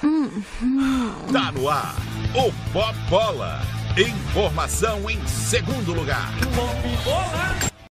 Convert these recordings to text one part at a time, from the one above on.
Tá no ar, o Pop Bola. Informação em segundo lugar.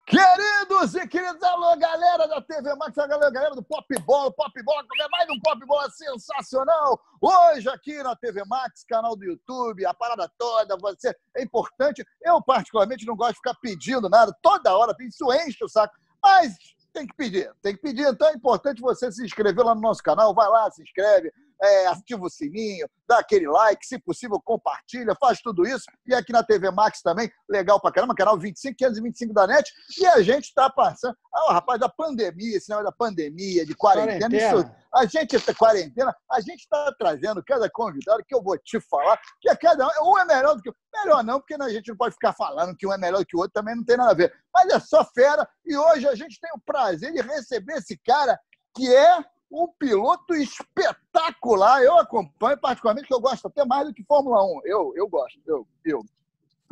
Queridos e queridos, alô galera da TV Max, alô galera do Pop Bola, Pop Bola, mais um Pop Bola sensacional. Hoje aqui na TV Max, canal do YouTube, a parada toda, você é importante. Eu particularmente não gosto de ficar pedindo nada, toda hora, isso enche o saco, mas tem que pedir, tem que pedir. Então é importante você se inscrever lá no nosso canal, vai lá, se inscreve, é, ativa o sininho, dá aquele like, se possível, compartilha, faz tudo isso. E aqui na TV Max também, legal pra caramba, canal 25, 525 da NET. E a gente está passando. Ah, rapaz, da pandemia, esse negócio da pandemia, de quarentena, quarentena. Isso, a gente, essa quarentena, a gente está trazendo cada convidado que eu vou te falar, que é cada um, um é melhor do que o Melhor não, porque a gente não pode ficar falando que um é melhor que o outro, também não tem nada a ver. Mas é só fera, e hoje a gente tem o prazer de receber esse cara que é um piloto espetacular. Eu acompanho, particularmente, que eu gosto até mais do que Fórmula 1. Eu, eu gosto, eu, eu.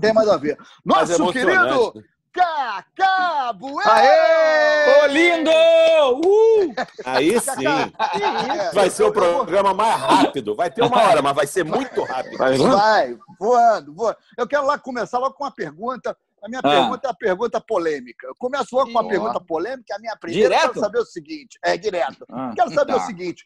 Tem mais a ver. Nosso querido Cacá Bueno! Aê! Ô, lindo! Uh! Aí sim. Vai ser o programa mais rápido. Vai ter uma hora, mas vai ser muito rápido. Vai, voando, voando. Eu quero lá começar logo com uma pergunta a minha ah. pergunta é a pergunta polêmica. Eu começo logo com uma pergunta polêmica. A minha primeira direto? quero saber o seguinte. É, direto. Ah, quero saber tá. o seguinte.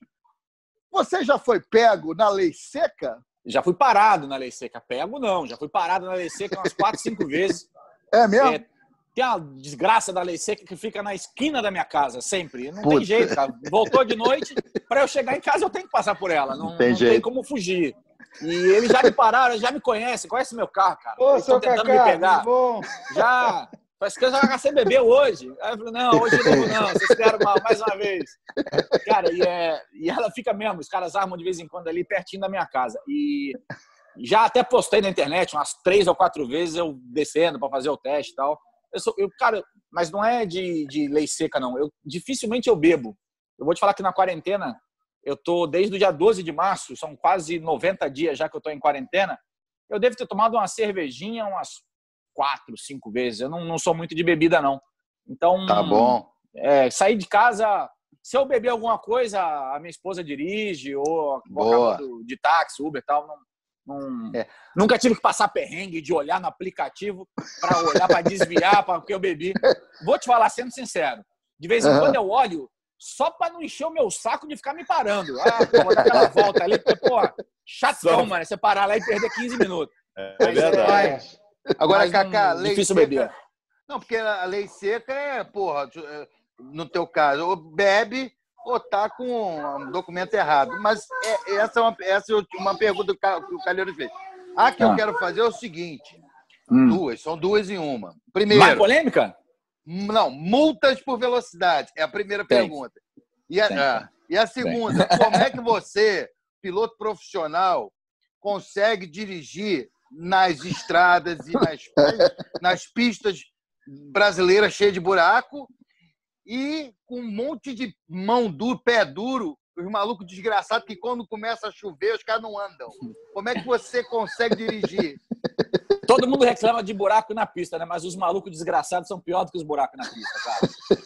Você já foi pego na lei seca? Já fui parado na lei seca. Pego não. Já fui parado na lei seca umas quatro, cinco vezes. É mesmo? É, tem a desgraça da lei seca que fica na esquina da minha casa, sempre. Não Puta. tem jeito, cara. Voltou de noite, para eu chegar em casa eu tenho que passar por ela. Não, não, tem, não tem, como fugir. E eles já me pararam, já me conhecem, conhecem meu carro, cara. Ô, eles estão tentando Cacá, me pegar. Bom. Já. Parece que eu já você bebeu hoje. Aí eu falei, não, hoje não, não, vocês fizeram mal, mais uma vez. Cara, e, é, e ela fica mesmo, os caras armam de vez em quando ali pertinho da minha casa. E já até postei na internet umas três ou quatro vezes eu descendo para fazer o teste e tal. Eu sou, eu, cara, mas não é de, de lei seca, não. Eu dificilmente eu bebo. Eu vou te falar que na quarentena eu tô desde o dia 12 de março, são quase 90 dias já que eu estou em quarentena. Eu devo ter tomado uma cervejinha umas quatro, cinco vezes. Eu não, não sou muito de bebida, não. Então. Tá bom. É, sair de casa. Se eu beber alguma coisa, a minha esposa dirige, ou de táxi, Uber e tal. Não, é. Nunca tive que passar perrengue de olhar no aplicativo para olhar, para desviar, porque eu bebi. Vou te falar, sendo sincero, de vez em uhum. quando eu olho só para não encher o meu saco de ficar me parando. Ah, vou dar aquela volta ali, porque, pô, chatão, só... mano, você parar lá e perder 15 minutos. É, é verdade. É... Agora, Mas, Cacá, lei difícil seca... beber. Não, porque a lei seca é, porra, é, no teu caso, ou bebe ou tá com um documento errado. Mas é, essa, é uma, essa é uma pergunta que o Calheiro fez. A que ah. eu quero fazer é o seguinte: hum. duas, são duas em uma. Primeiro. Mais polêmica? Não, multas por velocidade. É a primeira Tem. pergunta. E a, a, e a segunda, como é que você, piloto profissional, consegue dirigir nas estradas e nas, nas pistas brasileiras cheias de buraco e com um monte de mão dura, pé duro, os malucos desgraçados que quando começa a chover os caras não andam. Como é que você consegue dirigir? Mundo reclama de buraco na pista, né? Mas os malucos desgraçados são piores do que os buracos na pista, cara.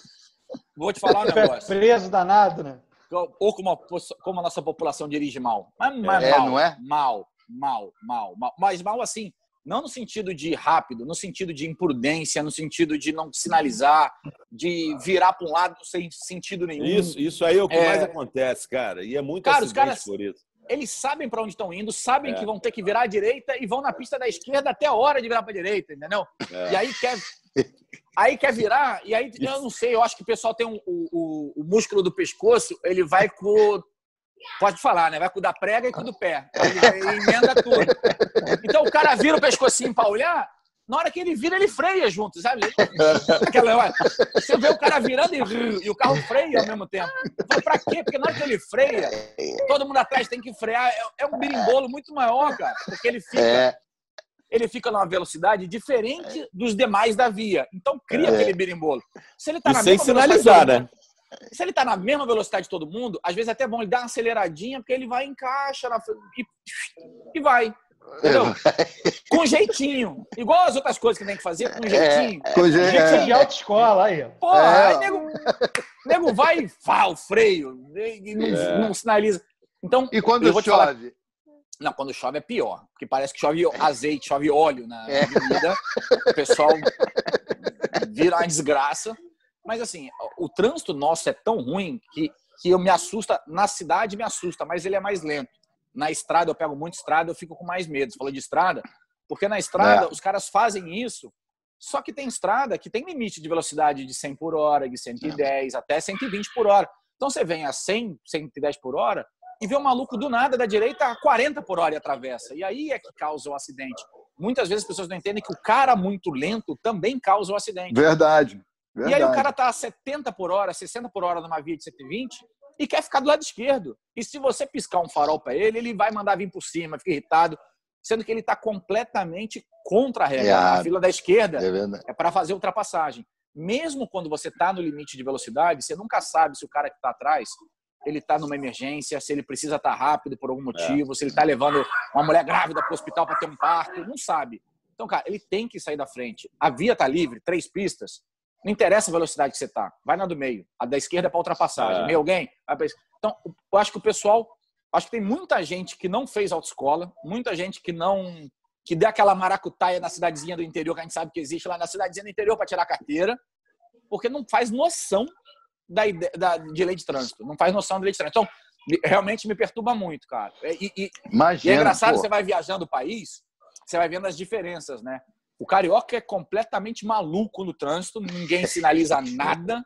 Vou te falar um negócio. Preso danado, né? Ou como a, como a nossa população dirige mal. Mas, mas é, mal, não é? Mal, mal, mal, mal. Mas mal assim, não no sentido de rápido, no sentido de imprudência, no sentido de não sinalizar, de virar para um lado sem sentido nenhum. Isso, isso aí é o que é... mais acontece, cara. E é muito cara, os caras, por isso eles sabem para onde estão indo, sabem é. que vão ter que virar à direita e vão na pista da esquerda até a hora de virar para a direita, entendeu? É. E aí quer, aí quer virar, e aí eu não sei, eu acho que o pessoal tem um, o, o, músculo do pescoço, ele vai com. Pode falar, né? Vai com o da prega e com o do pé. Ele, ele emenda tudo. Então o cara vira o pescocinho para olhar, Na hora que ele vira, ele freia junto, sabe? Aquela, você vê o cara virando e, e o carro freia ao mesmo tempo. Pra quê? Porque na hora que ele freia, todo mundo atrás tem que frear. É, é um birimbolo muito maior, cara. Porque ele fica, É. ele fica numa velocidade diferente dos demais da via. Então cria É. aquele birimbolo. Se ele tá E na sem sinalizar, né? Se ele tá na mesma velocidade de todo mundo, às vezes é até bom ele dar uma aceleradinha, porque ele vai encaixa na e, e vai. Entendeu? Com jeitinho. Igual as outras coisas que tem que fazer, com jeitinho. Com je- Gente é. de autoescola aí. Porra, É. aí nego, nego vai e fá, o freio, e não, É. não sinaliza. Então, E quando eu vou te falar- chove? não, quando chove é pior, porque parece que chove azeite, chove óleo na É. avenida. O pessoal vira uma desgraça. Mas assim, o trânsito nosso é tão ruim que, que eu me assusta. Na cidade me assusta, mas ele é mais lento. Na estrada, eu pego muito estrada, eu fico com mais medo. Você falou de estrada, porque na estrada É. os caras fazem isso. Só que tem estrada que tem limite de velocidade de 100 por hora, de 110 até 120 por hora. Então você vem a 100, 110 por hora e vê um maluco do nada da direita a 40 por hora e atravessa. E aí é que causa o acidente. Muitas vezes as pessoas não entendem que o cara muito lento também causa o acidente. Verdade. E aí Verdade. o cara tá a 70 por hora, 60 por hora numa via de 120 e quer ficar do lado esquerdo. E se você piscar um farol para ele, ele vai mandar vir por cima, fica irritado, sendo que ele está completamente contra a regra. A fila da esquerda É é para fazer ultrapassagem. Mesmo quando você está no limite de velocidade, você nunca sabe se o cara que está atrás ele está numa emergência, se ele precisa estar rápido por algum motivo, se ele está levando uma mulher grávida para o hospital para ter um parto, não sabe. Então, cara, ele tem que sair da frente. A via está livre, três pistas. Não interessa a velocidade que você está. Vai na do meio. A da esquerda é para ultrapassagem. É. Meio alguém? Então, eu acho que o pessoal. Acho que tem muita gente que não fez autoescola, muita gente que não. que deu aquela maracutaia na cidadezinha do interior, que a gente sabe que existe lá na cidadezinha do interior para tirar a carteira, porque não faz noção da, da, de lei de trânsito. Não faz noção de lei de trânsito. Então, me- realmente me perturba muito, cara. E, e- Imagina. e é engraçado, pô. você vai viajando o país, você vai vendo as diferenças, né? O carioca é completamente maluco no trânsito, ninguém sinaliza nada,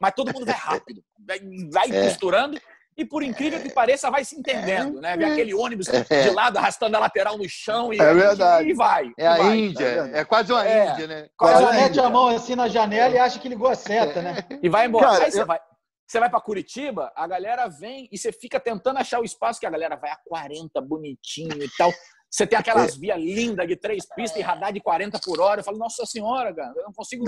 mas todo mundo vai rápido, vai, vai É. costurando e, por incrível que pareça, vai se entendendo, né? Vê aquele ônibus de lado arrastando a lateral no chão e, É verdade. e vai. É a vai. Índia. É quase uma É. Índia, né? Quase a mete a mão assim na janela e acha que ligou a seta, né? E vai embora. Cara, Aí você eu- vai. Você vai para Curitiba, a galera vem e você fica tentando achar o espaço que a galera vai a 40, bonitinho e tal. Você tem É. aquelas vias lindas de três pistas e radar de 40 por hora. Eu falo, nossa senhora, cara, eu não consigo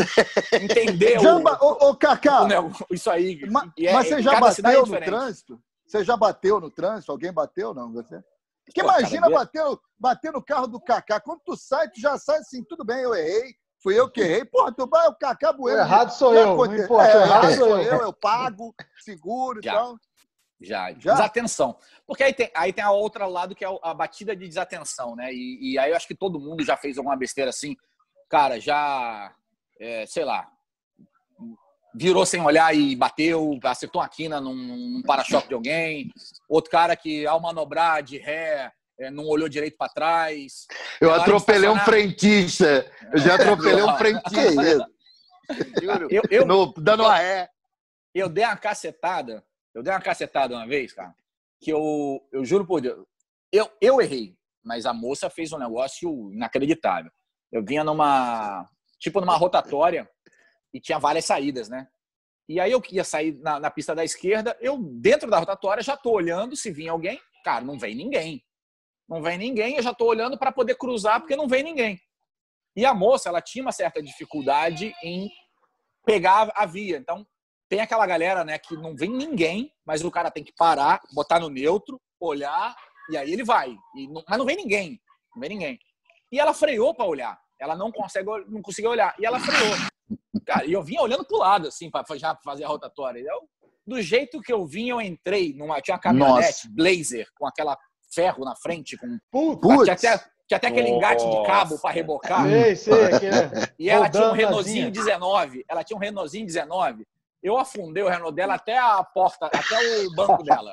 entender Jamba, o, ô, ô Cacá, o isso aí. ma- E é- mas você já é bateu no diferente. trânsito? Você já bateu no trânsito? Alguém bateu, não? Você? Porque Pô, imagina bater, bater no carro do Cacá. Quando tu sai, tu já sai assim, tudo bem, eu errei. Fui eu que errei. Porra, tu vai, o Cacá O Bueno. errado sou eu, não importa, É, o errado sou eu. eu, eu pago, seguro e tal. Já, Já? desatenção. Porque aí tem, aí tem a outra lado que é a batida de desatenção, né? E, e aí eu acho que todo mundo já fez alguma besteira assim. Cara, já, é, sei lá, virou sem olhar e bateu, acertou uma quina num, num para-choque de alguém. Outro cara que, ao manobrar de ré, é, não olhou direito para trás. Eu de atropelei um frentista. Eu já atropelei um frentista. Juro. Eu, eu, No- dando uma ré. eu dei uma cacetada. Eu dei uma cacetada uma vez, cara, que eu, eu juro por Deus, eu, eu errei, mas a moça fez um negócio inacreditável. Eu vinha numa, tipo numa rotatória e tinha várias saídas, né? E aí eu ia sair na, na pista da esquerda, eu dentro da rotatória já tô olhando se vinha alguém. Cara, não vem ninguém. Não vem ninguém, eu já tô olhando para poder cruzar porque não vem ninguém. E a moça, ela tinha uma certa dificuldade em pegar a via. Então, tem aquela galera, né, que não vem ninguém, mas o cara tem que parar, botar no neutro, olhar, e aí ele vai. E não- mas não vem ninguém. Não vem ninguém. E ela freou para olhar. Ela não consegue, não conseguiu olhar. E ela freou. Cara, e eu vinha olhando pro lado, assim, para já fazer a rotatória. Eu, do jeito que eu vim, eu entrei numa. Tinha uma caminhonete Blazer com aquela ferro na frente, com. Putz, Tinha até, tinha até aquele engate de cabo para rebocar. sei, sei, aquele... E ela tinha um Renaultzinho asinha. 19. Ela tinha um Renaultzinho 19. Eu afundei o Renault dela até a porta, até o banco dela.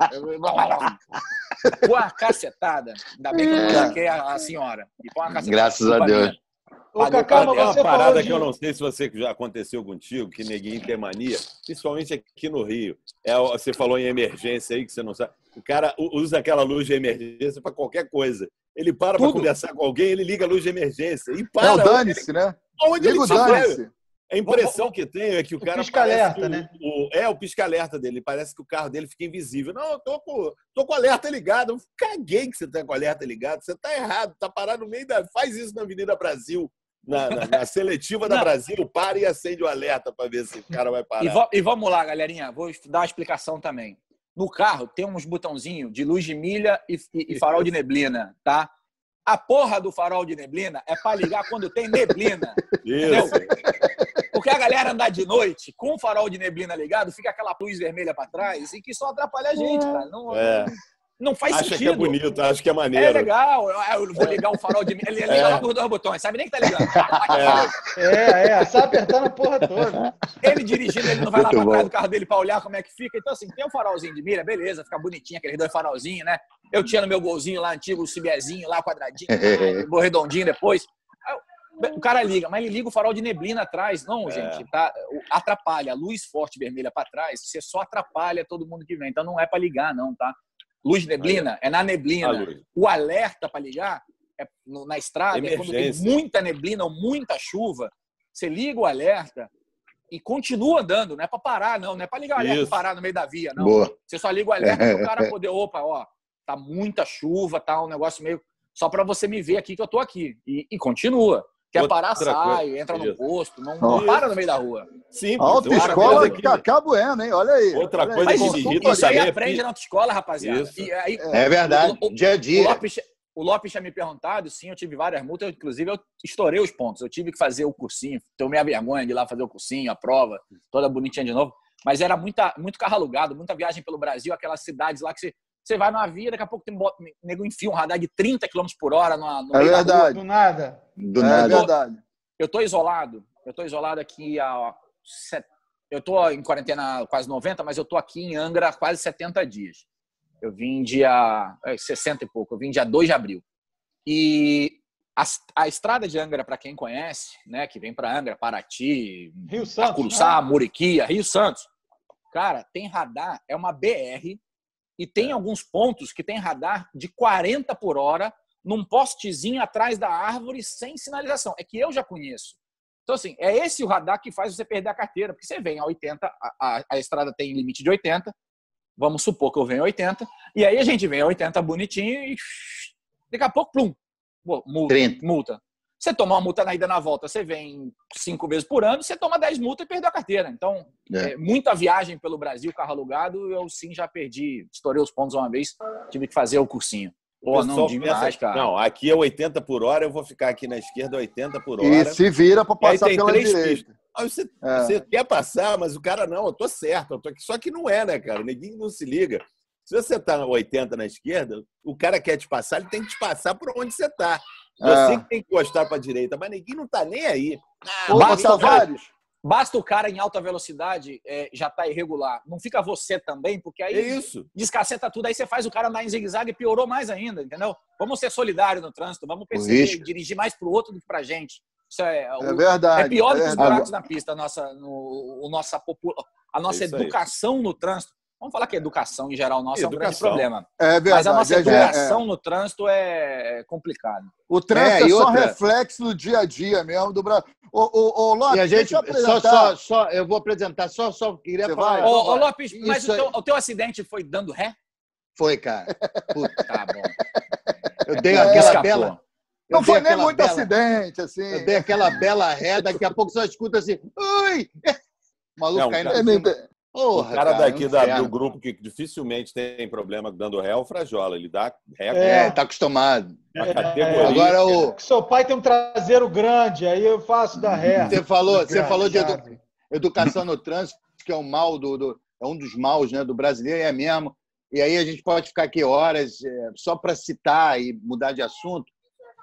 Pô, uma cacetada. Ainda bem que eu não saquei a, a senhora. E uma cacetada. Graças a Deus. minha. Ô, Cacá, Tem uma parada de- que eu não sei se você que já aconteceu contigo, que neguinho tem mania, principalmente aqui no Rio. É, o- você falou em emergência aí, que você não sabe. O cara usa aquela luz de emergência para qualquer coisa. Ele para para conversar com alguém, ele liga a luz de emergência. E É para. o dane-se, né? Onde ele Liga o tiver. dane-se. A impressão que tenho é que o O cara. pisca-alerta, parece que né? O, o- é, o pisca-alerta dele. Parece que o carro dele fica invisível. Não, eu tô com, tô com o alerta ligado. Eu caguei que você tá com o alerta ligado. Você tá errado. Tá parado no meio da. Faz isso na Avenida Brasil. Na, na- na seletiva da. Brasil, para e acende o alerta para ver se o cara vai parar. E, vo- e vamos lá, galerinha. Vou dar uma explicação também. No carro tem uns botãozinhos de luz de milha e, e- e farol de neblina, tá? A porra do farol de neblina é para ligar quando tem neblina. Isso. Porque a galera andar de noite com o farol de neblina ligado, fica aquela luz vermelha para trás e que só atrapalha a gente, cara. Não, É. não faz Acha que é sentido. bonito, acha que é É maneiro. legal, eu vou ligar o farol de. Ele liga É. logo os dois botões, sabe nem que tá ligando. É, é, sai apertando a porra toda. Ele dirigindo, ele não vai lá Muito pra trás bom. do carro dele pra olhar como é que fica. Então, assim, tem um farolzinho de mira, beleza, fica bonitinho, aqueles dois farolzinhos, né? Eu tinha no meu golzinho lá antigo, o Cibiezinho lá, quadradinho, lá, o redondinho depois. O cara liga, mas ele liga o farol de neblina atrás. Não, É. gente, tá? Atrapalha. A luz forte vermelha pra trás, você só atrapalha todo mundo que vem. Então não é pra ligar, não, tá? Luz de neblina é na A neblina. O alerta pra ligar é na estrada, é quando tem muita neblina ou muita chuva. Você liga o alerta e continua andando. Não é para parar, não. Não é para ligar o alerta e parar no meio da via, não. Boa. Você só liga o alerta para o cara poder, opa, ó, tá muita chuva, tá um negócio meio. Só para você me ver aqui que eu tô aqui. E, e continua. Quer Outra parar, coisa. sai, entra no posto. Não, não para no meio da rua. Simples. Autoescola Outra coisa que- Cacá Bueno, hein? Olha aí. Outra Olha aí. coisa Mas que me irrita isso aí é aprende que- na autoescola, rapaziada. Isso. E aí, É verdade. O- o- Dia a O dia. Lopes, o Lopes tinha me perguntado, sim, eu tive várias multas, eu, inclusive eu estourei os pontos. Eu tive que fazer o cursinho, tomei a vergonha de ir lá fazer o cursinho, a prova, toda bonitinha de novo. Mas era muita, muito carro alugado, muita viagem pelo Brasil, aquelas cidades lá que você, você vai numa via, daqui a pouco tem bot- nego enfia um radar de 30 km por hora no, no É meio da rua. verdade. Do nada. Do É nada. verdade. verdade. Eu tô isolado, eu tô isolado aqui há... set- Eu tô em quarentena quase 90, mas eu tô aqui em Angra há quase 70 dias. Eu vim dia é, 60 e pouco, eu vim dia 2 de abril. E a, a estrada de Angra, para quem conhece, né, que vem para Angra, Paraty, Rio Santos. Curuçá, né? Muriquia, Rio Santos. Cara, tem radar, é uma BR, e tem alguns pontos que tem radar de 40 por hora num postezinho atrás da árvore sem sinalização. É que eu já conheço. Então, assim, é esse o radar que faz você perder a carteira, porque você vem a 80, a, a, a estrada tem limite de 80, vamos supor que eu venho a 80, e aí a gente vem a 80 bonitinho e daqui a pouco, plum, multa. 30. multa. Você toma uma multa na ida e na volta, você vem cinco vezes por ano, você toma 10 multas e perdeu a carteira. Então, É. é, muita viagem pelo Brasil, carro alugado, eu sim já perdi, estourei os pontos uma vez, tive que fazer o cursinho. Pô, não demais, pensa, cara. Não, aqui é 80 por hora, eu vou ficar aqui na esquerda 80 por hora. E se vira pra aí passar tem pela três direita. Aí você, É. você quer passar, mas o cara, não, eu tô certo, eu tô aqui. Só que não é, né, cara? Ninguém não se liga. Se você tá 80 na esquerda, o cara quer te passar, ele tem que te passar por onde você tá. Você É. que tem que gostar pra direita, mas ninguém não tá nem aí. Ah, basta o cara- Tavares, Basta o cara em alta velocidade é, já tá irregular. Não fica você também, porque aí é isso. descaceta tudo, aí você faz o cara andar em zigue-zague e piorou mais ainda, entendeu? Vamos ser solidários no trânsito, vamos perceber dirigir mais pro outro do que pra gente. Isso é, é o- verdade. é pior do que os verdade. buracos na pista, a nossa, no, o nossa, popu- a nossa É isso aí. educação no trânsito. Vamos falar que a educação em geral nossa é um grande Educação. problema. É verdade. Mas a nossa é, é, educação no trânsito é complicado. O trânsito É, é, só outra- reflexo do dia a dia mesmo do Brasil. Ô, ô, ô, Lopes, E a gente, deixa eu só, apresentar. só, só, eu vou apresentar, só, só queria Você falar. vai? Ô, Então ô. Lopes, mas Isso o teu, o teu acidente foi dando ré? Foi, cara. Puta, Tá bom. eu dei É, aquela Escapou. bela. eu Não foi nem muito bela- acidente, assim. Eu dei aquela bela ré, daqui a pouco só escuta assim. Ui! O maluco Não, caindo cara, É, Porra, o cara, daqui um da- do grupo que dificilmente tem problema dando ré é o Frajola. Ele dá ré com É, tá acostumado. uma categoria. Agora o. Que seu pai tem um traseiro grande, aí eu faço da ré. Você falou, você falou de edu- educação no trânsito, que é um mal do, do- é um dos maus né, do brasileiro, é mesmo. E aí a gente pode ficar aqui horas é, só para citar e mudar de assunto.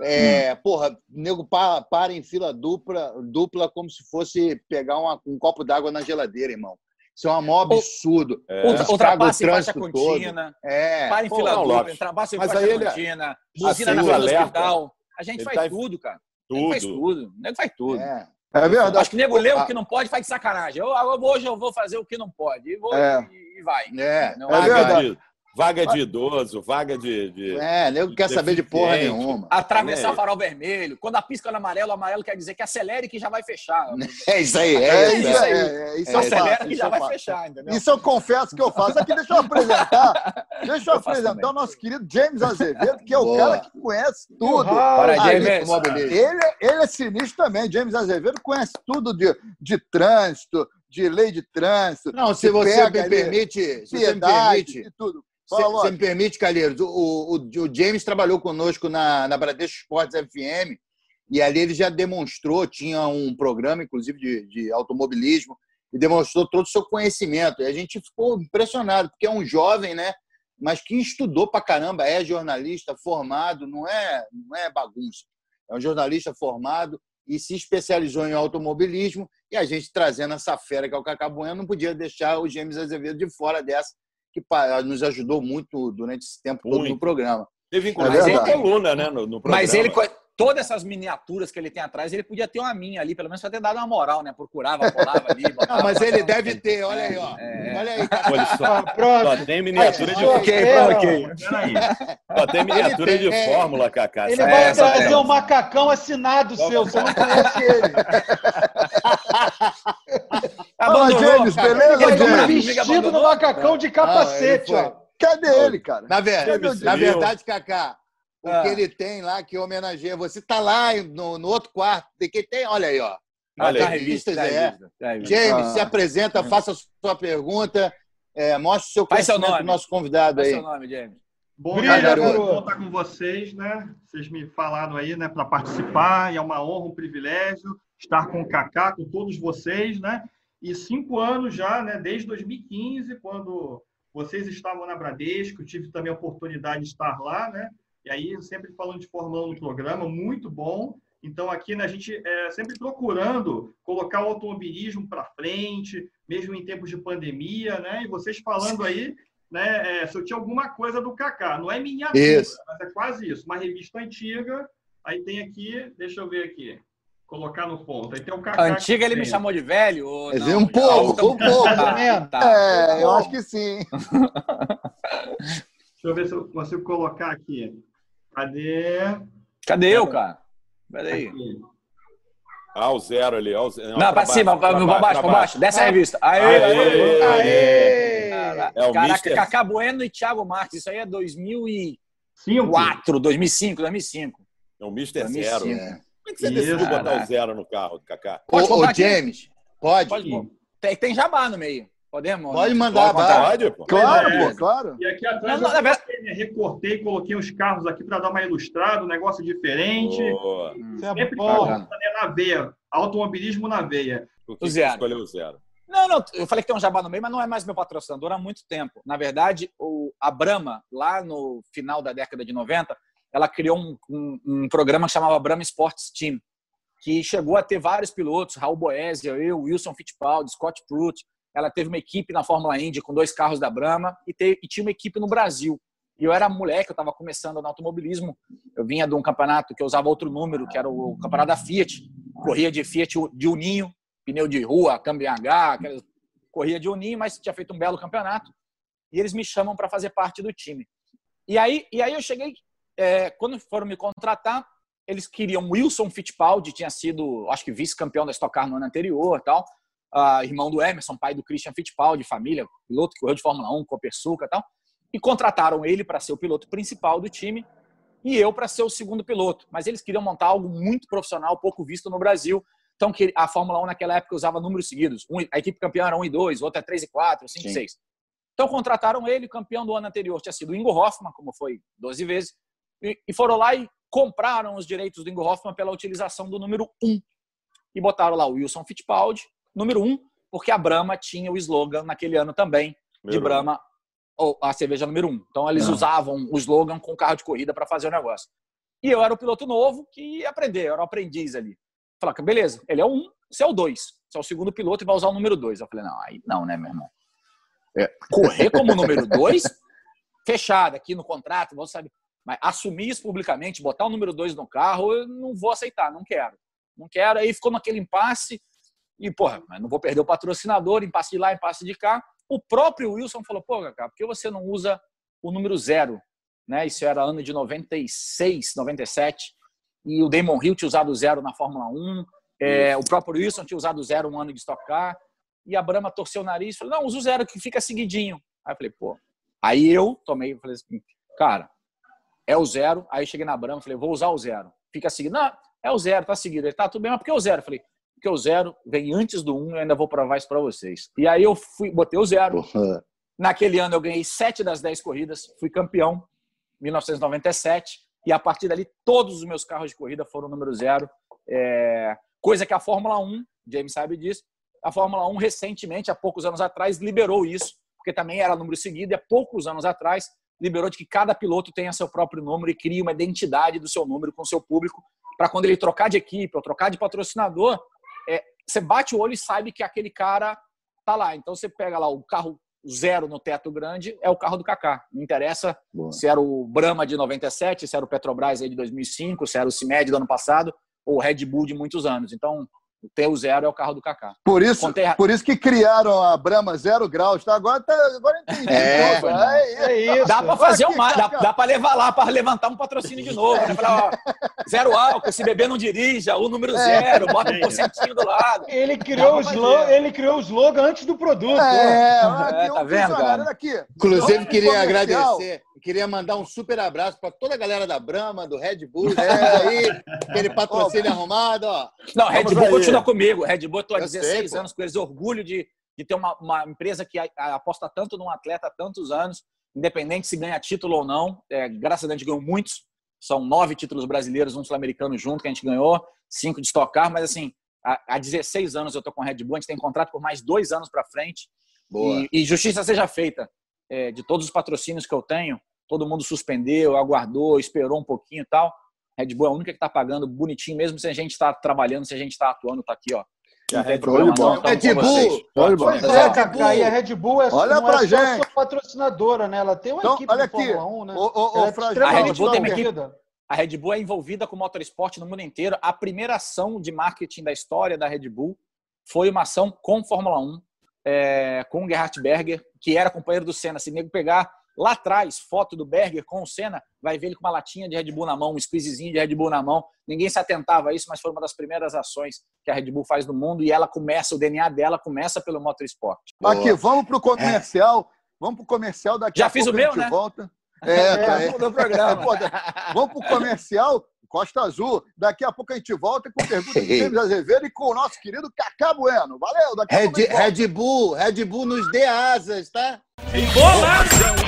É, Porra, nego para, para em fila dupla, dupla como se fosse pegar uma- um copo d'água na geladeira, irmão. Isso é um maior absurdo. É. Ultrapasse o em faixa contínea, É. para em fila dupla, ultrapasse em faixa ele- contínea, buzina assim, na frente do hospital. A gente ele faz tá tudo, cara. O nego faz Tudo. tudo. O nego faz tudo. É, é verdade. Acho que o nego lê o que não pode, faz de sacanagem. Eu, eu- hoje eu vou fazer o que não pode. E, vou, É. e, e vai. É, Não, é verdade. de, vaga de idoso, vaga de. de- É, nego quer saber de porra nenhuma. Atravessar É. o farol vermelho. Quando a pisca no amarelo, o amarelo quer dizer que acelere que já vai fechar. É isso aí, É é, isso isso aí. aí. É, isso É, eu acelera faço, que isso já vai faço. fechar, entendeu? Isso eu confesso que eu faço. Aqui, deixa eu apresentar. Deixa eu, Eu apresentar também. o nosso querido James Azevedo, que é o Boa. cara que conhece tudo. Para, James. Ele, ele é sinistro também. James Azevedo conhece tudo de, de trânsito, de lei de trânsito. Não, se você pega me permite, se você me permite, tudo. Você me permite, Calheiros, o, o, o James trabalhou conosco na, na Bradesco Esportes FM e ali ele já demonstrou, tinha um programa, inclusive, de, de automobilismo, e demonstrou todo o seu conhecimento. E a gente ficou impressionado, porque é um jovem, né? Mas que estudou pra caramba, é jornalista formado, não é, não é bagunça. É um jornalista formado e se especializou em automobilismo. E a gente trazendo essa fera que é o Cacá Bueno, não podia deixar o James Azevedo de fora dessa, que nos ajudou muito durante esse tempo todo no programa. Teve É inclusive uma verdade. coluna, né? No, no programa. Mas ele, todas essas miniaturas que ele tem atrás, ele podia ter uma minha ali, pelo menos pra ter dado uma moral, né? Procurava, colava ali. Não, botava, mas ele deve ter, olha aí, ó. É. Olha aí, Olha só, Pronto. só tem miniatura de, Ok, ok. Só tem miniatura Ele de tem- fórmula, Cacá. Ele sabe? vai É, essa trazer é. um macacão assinado Só- seu, você não conhece ele. Fala, Abandonou, James, cara. beleza, Ele James? vestido no macacão de capacete, Ah, ó. Cadê ele, cara? Na, ver- James na verdade, Cacá, o Ah. que ele tem lá que homenageia você tá lá no, no outro quarto. Tem que tem, olha aí, ó. Olha Tá aí. revista, tá é. revista, tá revista. James, Ah. se apresenta, faça a sua pergunta, é, mostre o seu Faz seu conhecimento nome. do nosso convidado Qual é aí. seu nome, James? Bom, Brilha, galera, garoto. bom estar com vocês, né? Vocês me falaram aí, né, para participar, e é uma honra, um privilégio estar com o Kaká, com todos vocês, né? E cinco anos já, né, desde 2015, quando vocês estavam na Bradesco, tive também a oportunidade de estar lá, né? E aí, sempre falando de Fórmula 1 no programa, muito bom. Então, aqui, né, a gente é sempre procurando colocar o automobilismo para frente, mesmo em tempos de pandemia, né? E vocês falando aí né, é, se eu tinha alguma coisa do Kaká. Não é miniatura, Isso. mas é quase isso. Uma revista antiga. Aí tem aqui, deixa eu ver aqui, colocar no ponto. Aí tem o Kaká. Antiga ele me chamou de velho? Ou não? um pouco, então- um pouco. Tá, tá. É, eu acho que sim. Deixa eu ver se eu consigo colocar aqui. Cadê? Cadê eu, cara? Peraí. Aqui. Ah, o zero ali. ó, o zero. Não, pra cima, pra, pra baixo, pra baixo. Desce a revista. Aê, Aê, aê, Aê! Caraca, É o Caraca, Mister- Cacá Bueno e Thiago Marques. Isso aí é 2004, Cinco. 2005, 2005. É o Mr. 2005. Zero. É. Como é que você Isso, decidiu botar o zero no carro, Cacá? Ô, Pode ô, aqui? James, pode? Pode, tem, tem jabá no meio. Podemos? Pode mandar, Pode contar. Pode, pô. Claro, É. pô, claro. E aqui atrás Não, não, na eu verdade- coloquei, né, recortei, coloquei uns carros aqui para dar uma ilustrada, um negócio diferente. É Sempre bom. né, na veia. Automobilismo na veia. Que O que zero. escolheu o zero? Não, não, eu falei que tem um jabá no meio, mas não é mais meu patrocinador há muito tempo. Na verdade, o, a Brahma, lá no final da década de 90, ela criou um, um, um programa que chamava Brahma Sports Team, que chegou a ter vários pilotos, Raul Boesia, eu, Wilson Fittipaldi, Scott Pruitt. Ela teve uma equipe na Fórmula Indy com dois carros da Brahma e, te- e tinha uma equipe no Brasil. E eu era moleque, eu estava começando no automobilismo. Eu vinha de um campeonato que eu usava outro número, que era o campeonato da Fiat. Corria de Fiat de uninho, pneu de rua, câmbio H, corria de uninho, mas tinha feito um belo campeonato. E eles me chamam para fazer parte do time. E aí, e aí eu cheguei, é, quando foram me contratar, eles queriam Wilson Fittipaldi, tinha sido, acho que vice-campeão da Stock Car no ano anterior, tal. Ah, irmão do Emerson, pai do Christian Fittipaldi, família, piloto que correu de Fórmula 1, Copersuca, e tal. E contrataram ele para ser o piloto principal do time e eu para ser o segundo piloto. Mas eles queriam montar algo muito profissional, pouco visto no Brasil. Então, que a Fórmula 1 naquela época usava números seguidos. A equipe campeã era 1 e 2, outra é 3 e 4, 5 e Sim. 6. Então, contrataram ele, campeão do ano anterior tinha sido Ingo Hoffman, como foi 12 vezes, e, foram lá e compraram os direitos do Ingo Hoffman pela utilização do número 1. E botaram lá o Wilson Fittipaldi, número 1, porque a Brahma tinha o slogan naquele ano também, de um. Brahma, ou a cerveja número 1. Então, eles Não. usavam o slogan com carro de corrida para fazer o negócio. E eu era o piloto novo que ia aprender, eu era o aprendiz ali. Falei, beleza, ele é o 1, você é o 2. Você é o segundo piloto e vai usar o número 2. Eu falei, não, aí não, né, meu irmão? É, correr como número 2? Fechado aqui no contrato, vamos saber. Mas assumir isso publicamente, botar o número dois no carro, eu não vou aceitar, não quero. Não quero. Aí ficou naquele impasse. E, porra, mas não vou perder o patrocinador, impasse de lá, impasse de cá. O próprio Wilson falou, pô, Cacá, por que você não usa o número zero? Né? Isso era ano de 96, 97. E o Damon Hill tinha usado zero na Fórmula 1. É, o próprio Wilson tinha usado zero um ano de Stock Car. E a Brahma torceu o nariz e falou, não, usa o zero que fica seguidinho. Aí eu falei, pô. Aí eu tomei, falei assim, cara, é o zero. Aí cheguei na Brahma, falei, vou usar o zero. Fica seguido. Não, é o zero, tá seguido. Ele tá tudo bem, mas por que o zero? Eu falei, porque o zero vem antes do um, eu ainda vou provar isso para vocês. E aí eu fui, botei o zero. Naquele ano eu ganhei sete das dez corridas, fui campeão, 1997, e a partir dali todos os meus carros de corrida foram número zero. É... Coisa que a Fórmula 1, James sabe disso, a Fórmula 1 recentemente, há poucos anos atrás, liberou isso, porque também era número seguido, e há poucos anos atrás liberou de que cada piloto tenha seu próprio número e crie uma identidade do seu número com o seu público, para quando ele trocar de equipe ou trocar de patrocinador, é, você bate o olho e sabe que aquele cara tá lá. Então você pega lá o carro zero no teto grande, é o carro do Kaká. Não interessa Boa. se era o Brahma de 97, se era o Petrobras aí de 2005, se era o CIMED do ano passado, ou o Red Bull de muitos anos. Então, o teu zero é o carro do Kaká. Por isso, Contei por isso que criaram a Brahma zero graus, tá? Agora, tá, agora eu entendi. É, Pô, É isso. Dá para fazer um mais, dá, dá para levar lá, para levantar um patrocínio de novo. Né? Falar, ó, zero álcool, se beber não dirija, o número zero, bota um porcentinho do lado. Ele criou, o slogan, ele criou o slogan antes do produto. É, É, tá um vendo, cara? aqui. Inclusive, queria comercial. Agradecer, queria mandar um super abraço para toda a galera da Brahma, do Red Bull, é aí, aquele patrocínio arrumado, ó. Não, Red Vamos Bull aí. continua comigo. Red Bull, tô há Eu sei, 16 pô. anos com eles, orgulho de, de ter uma, uma empresa que aposta tanto num atleta há tantos anos, independente se ganha título ou não. É, graças a Deus, a gente ganhou muitos. São nove títulos brasileiros, um sul-americano junto que a gente ganhou, cinco de Stock Car, mas assim, há, há 16 anos eu tô com a Red Bull, a gente tem contrato por mais dois anos para frente. Boa. E, e justiça seja feita. É, de todos os patrocínios que eu tenho, todo mundo suspendeu, aguardou, esperou um pouquinho e tal. Red Bull é a única que está pagando bonitinho, mesmo se a gente está trabalhando, se a gente está atuando, tá aqui, ó. Red Bull, não, tamo Red Bull. Pois Red é, Bull. Cacá, e a Red Bull é, Olha não pra é só gente. sua patrocinadora, né? Ela tem uma Então, equipe olha de Fórmula aqui. 1, né? Ela é Fragil, extremamente A Red Bull tem uma equipe-. A Red Bull é envolvida com o motorsport no mundo inteiro. A primeira ação de marketing da história da Red Bull foi uma ação com Fórmula 1, é, com o Gerhard Berger, que era companheiro do Senna. Se nego pegar lá atrás foto do Berger com o Senna, vai ver ele com uma latinha de Red Bull na mão, um squeezezinho de Red Bull na mão. Ninguém se atentava a isso, mas foi uma das primeiras ações que a Red Bull faz no mundo e ela começa, o DNA dela começa pelo motorsport. Aqui, vamos pro comercial. Vamos pro comercial daqui Já a fiz pouco o meu, a gente né? volta. É, tá, é. do programa. Pô, Vamos pro comercial Costa Azul. Daqui a pouco a gente volta com perguntas de James Azevedo e com o nosso querido Cacá Bueno. Valeu, daqui a Red, pouco a gente volta. Red Bull, Red Bull nos dê asas, tá? Informação em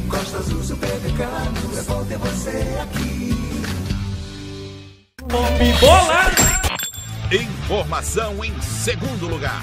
Costa Azul Supermercados. É bom ter você aqui. Informação em segundo lugar.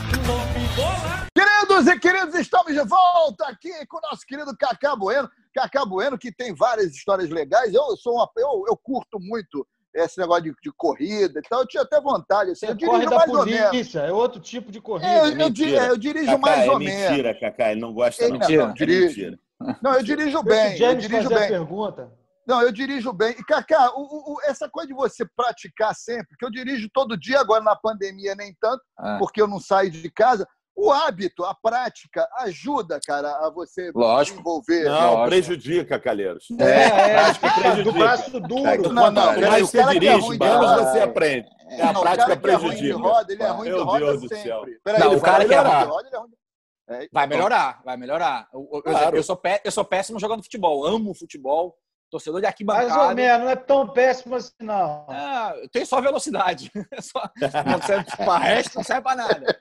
Queridos e queridos, estamos de volta aqui com o nosso querido Cacá Bueno. Cacá Bueno, que tem várias histórias legais. Eu sou uma, eu, eu curto muito esse negócio de, de corrida, então eu tinha até vontade. Assim, eu dirijo da mais ou menos. polícia, é outro tipo de corrida. É, eu, eu, mentira. é, eu dirijo Cacá, mais é ou mentira, menos. Cacá. Ele não gosta, Ele não. não, Mentira. não, É mentira. Não, eu dirijo bem. o Eu James dirijo bem. pergunta. Não, eu dirijo bem. E, Cacá, o- o- essa coisa de você praticar sempre, que eu dirijo todo dia, agora na pandemia nem tanto, Ah. porque eu não saio de casa. O hábito, a prática, ajuda, cara, a você Lógico. desenvolver. Não, Lógico. prejudica, Calheiros. É, é, prática do prejudica. braço duro. É, Não, não, mais peraí, o você que é dirige, ruim de menos roda- você aprende. É, a Não, o prática cara que é ruim de prejudica. roda, ele é ruim Meu de roda Deus do sempre. céu. Peraí, Não, ele o cara que é ruim- Olha, ele é ruim. É, Vai então, melhorar, vai melhorar. Eu, eu- Claro. eu sou pé- eu sou péssimo jogando futebol, amo futebol, torcedor de Mais arquibancada. ou menos, não é tão péssimo assim, não. Ah, eu tenho só velocidade. Só- não serve para resto, não serve para nada.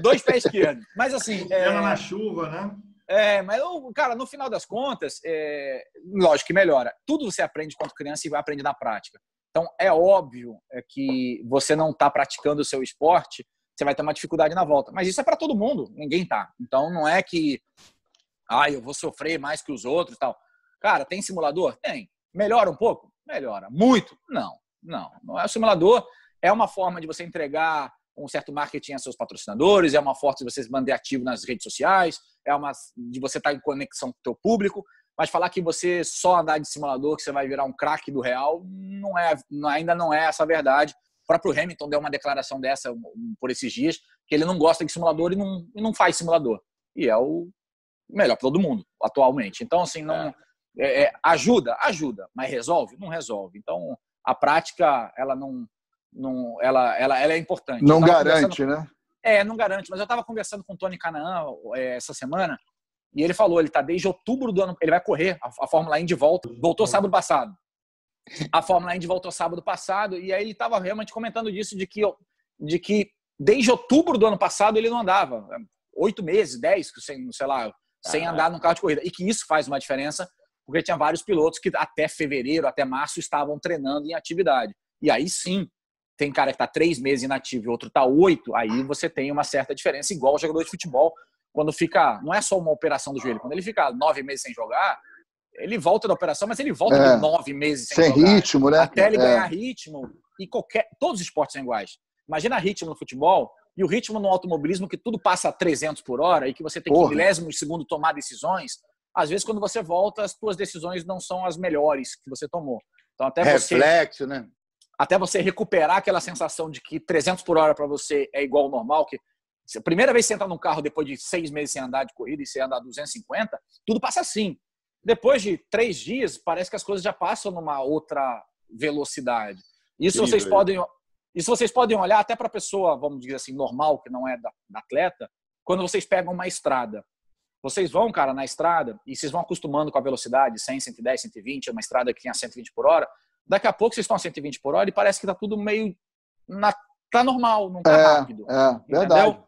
Dois pés esquerdos. Mas assim, é, na chuva, né? é, mas eu, cara, no final das contas, é, lógico que melhora. Tudo você aprende quando criança e aprende na prática. Então, é óbvio é que você não está praticando o seu esporte, você vai ter uma dificuldade na volta. Mas isso é para todo mundo, ninguém tá. Então, não é que, ah, eu vou sofrer mais que os outros tal. Cara, tem simulador? Tem. Melhora um pouco? Melhora. Muito? Não, não. Não é o simulador. É uma forma de você entregar um certo marketing a seus patrocinadores, é uma forma de você se manter ativo nas redes sociais, é uma de você estar em conexão com o teu público, mas falar que você só andar de simulador, que você vai virar um craque do real, não é, ainda não é essa a verdade. O próprio Hamilton deu uma declaração dessa por esses dias, que ele não gosta de simulador e não, e não faz simulador. E é o melhor para todo mundo, atualmente. Então, assim, não é, é, ajuda, ajuda, mas resolve? Não resolve. Então, a prática, ela não, não ela, ela, ela é importante. Não garante, né? É, não garante. Mas eu estava conversando com o Tony Canaan é, essa semana e ele falou, ele está desde outubro do ano, ele vai correr a, a Fórmula Indy volta, voltou sábado passado. A Fórmula Indy voltou sábado passado e aí ele estava realmente comentando disso de que de que desde outubro do ano passado ele não andava, oito meses, dez, sem, sei lá, sem andar num carro de corrida e que isso faz uma diferença porque tinha vários pilotos que até fevereiro, até março estavam treinando em atividade. E aí sim, tem cara que está três meses inativo e outro está oito, aí você tem uma certa diferença, igual o jogador de futebol quando fica. Não é só uma operação do joelho, quando ele fica nove meses sem jogar, ele volta da operação, mas ele volta é, de nove meses sem, sem jogar, ritmo, né? Até ele é. ganhar ritmo. E qualquer. Todos os esportes são iguais. Imagina ritmo no futebol e o ritmo no automobilismo, que tudo passa a 300 por hora e que você tem que, milésimo segundo, tomar decisões. Às vezes, quando você volta, as suas decisões não são as melhores que você tomou. Então, até Reflexo, você, né? Até você recuperar aquela sensação de que 300 por hora para você é igual ao normal, que a primeira vez que você entra num carro depois de seis meses sem andar de corrida e você andar 250, tudo passa assim. Depois de três dias, parece que as coisas já passam numa outra velocidade. Isso vocês podem, isso vocês podem olhar até para a pessoa, vamos dizer assim, normal, que não é da, da atleta, quando vocês pegam uma estrada. Vocês vão, cara, na estrada e vocês vão acostumando com a velocidade, 100, 110, 120, uma estrada que tinha 120 por hora. Daqui a pouco vocês estão a 120 por hora e parece que tá tudo meio na, tá normal, não tá é, rápido. É, verdade.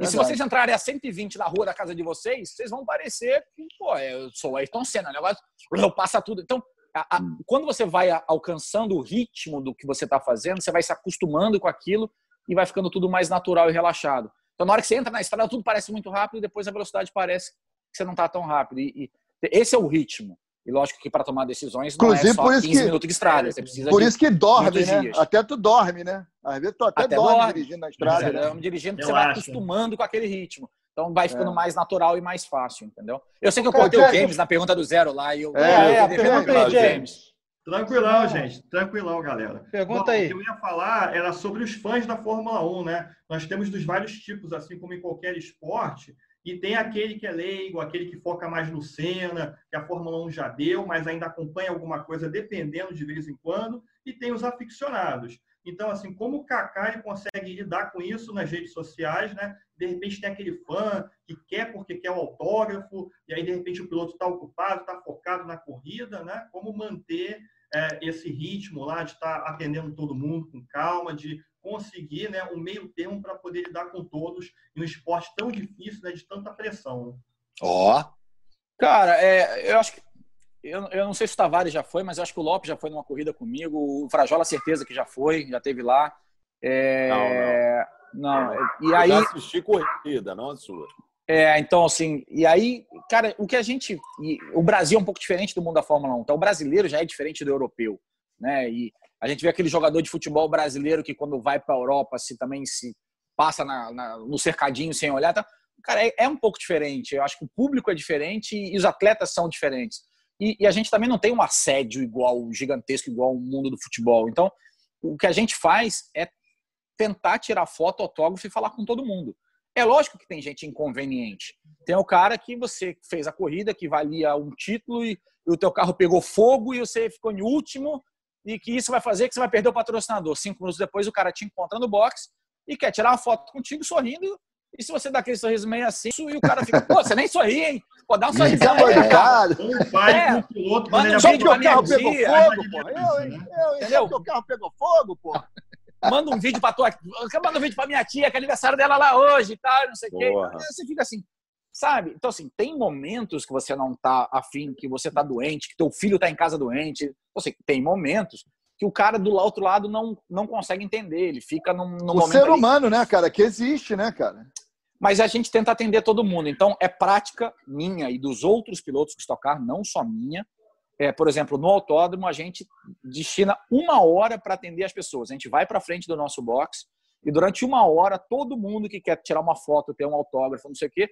E se vocês entrarem a 120 na rua da casa de vocês, vocês vão parecer que, pô, eu sou o Ayrton Senna, o negócio passa tudo. Então, a, a, quando você vai alcançando o ritmo do que você está fazendo, você vai se acostumando com aquilo e vai ficando tudo mais natural e relaxado. Então, na hora que você entra na estrada, tudo parece muito rápido e depois a velocidade parece que você não está tão rápido. E, e, esse é o ritmo. E lógico que para tomar decisões não Inclusive, é só por isso 15 que, minutos de estrada. Você precisa por isso que dorme, né? dias. Até tu dorme, né? Às vezes tu até, Até dorme, dorme. dirigindo na estrada. Você né? dorme dirigindo, porque você vai acostumando com aquele ritmo. Então vai ficando mais natural e mais fácil, entendeu? Eu sei que eu cortei o James- na pergunta do zero lá e eu. É, eu é, a defendo pergunta o aí, James. Tranquilão, gente. Tranquilão, galera. Pergunta Bom, aí. O que eu ia falar era sobre os fãs da Fórmula 1, né? Nós temos dos vários tipos, assim como em qualquer esporte, e tem aquele que é leigo, aquele que foca mais no Senna, que a Fórmula 1 já deu, mas ainda acompanha alguma coisa dependendo de vez em quando, e tem os aficionados. Então, assim, como o Kaká ele consegue lidar com isso nas redes sociais, né? De repente tem aquele fã que quer porque quer o autógrafo, e aí de repente o piloto está ocupado, está focado na corrida, né? Como manter é, esse ritmo lá de estar atendendo todo mundo com calma, de conseguir né, um meio termo para poder lidar com todos em um esporte tão difícil, né, de tanta pressão. Ó. Cara, é, eu acho que. Eu, eu não sei se o Tavares já foi, mas eu acho que o Lopes já foi numa corrida comigo. O Frajola, certeza que já foi, já teve lá. É, não, E aí. Eu já assisti corrida, não a sua. É, então, assim, e aí, cara, o que a gente. e o Brasil é um pouco diferente do mundo da Fórmula 1. Então, o brasileiro já é diferente do europeu, né? E a gente vê aquele jogador de futebol brasileiro que, quando vai para a Europa, se também se passa na- na- no cercadinho sem olhar. Tá? Cara, é, é um pouco diferente. Eu acho que o público é diferente e os atletas são diferentes. E, e a gente também não tem um assédio igual, gigantesco, igual o mundo do futebol. Então, o que a gente faz é tentar tirar foto, autógrafo e falar com todo mundo. É lógico que tem gente inconveniente. Tem o cara que você fez a corrida, que valia um título e, e o teu carro pegou fogo e você ficou em último e que isso vai fazer que você vai perder o patrocinador. Cinco minutos depois o cara te encontra no box e quer tirar uma foto contigo sorrindo e se você dá aquele sorriso meio assim e o cara fica, pô, você nem sorri, hein? Pô, dá um sorrisão aí, cara. Um faz É. com o piloto Manda um vídeo minha carro pegou tia, fogo, pô. Eu? Eu, Entendeu? carro pegou fogo, pô. Manda um vídeo pra tua. Manda um vídeo pra minha tia, que é aniversário dela lá hoje e tal, não sei o quê. Você fica assim, sabe? Então, assim, tem momentos que você não tá afim, que você tá doente, que teu filho tá em casa doente. Assim, tem momentos que o cara do outro lado não, não consegue entender. Ele fica num, num O ser ali- humano, né, cara, que existe, né, cara? mas a gente tenta atender todo mundo. Então, é prática minha e dos outros pilotos que Stock Car, não só minha. É, por exemplo, no autódromo, a gente destina uma hora para atender as pessoas. A gente vai para frente do nosso box e durante uma hora, todo mundo que quer tirar uma foto, ter um autógrafo, não sei o quê,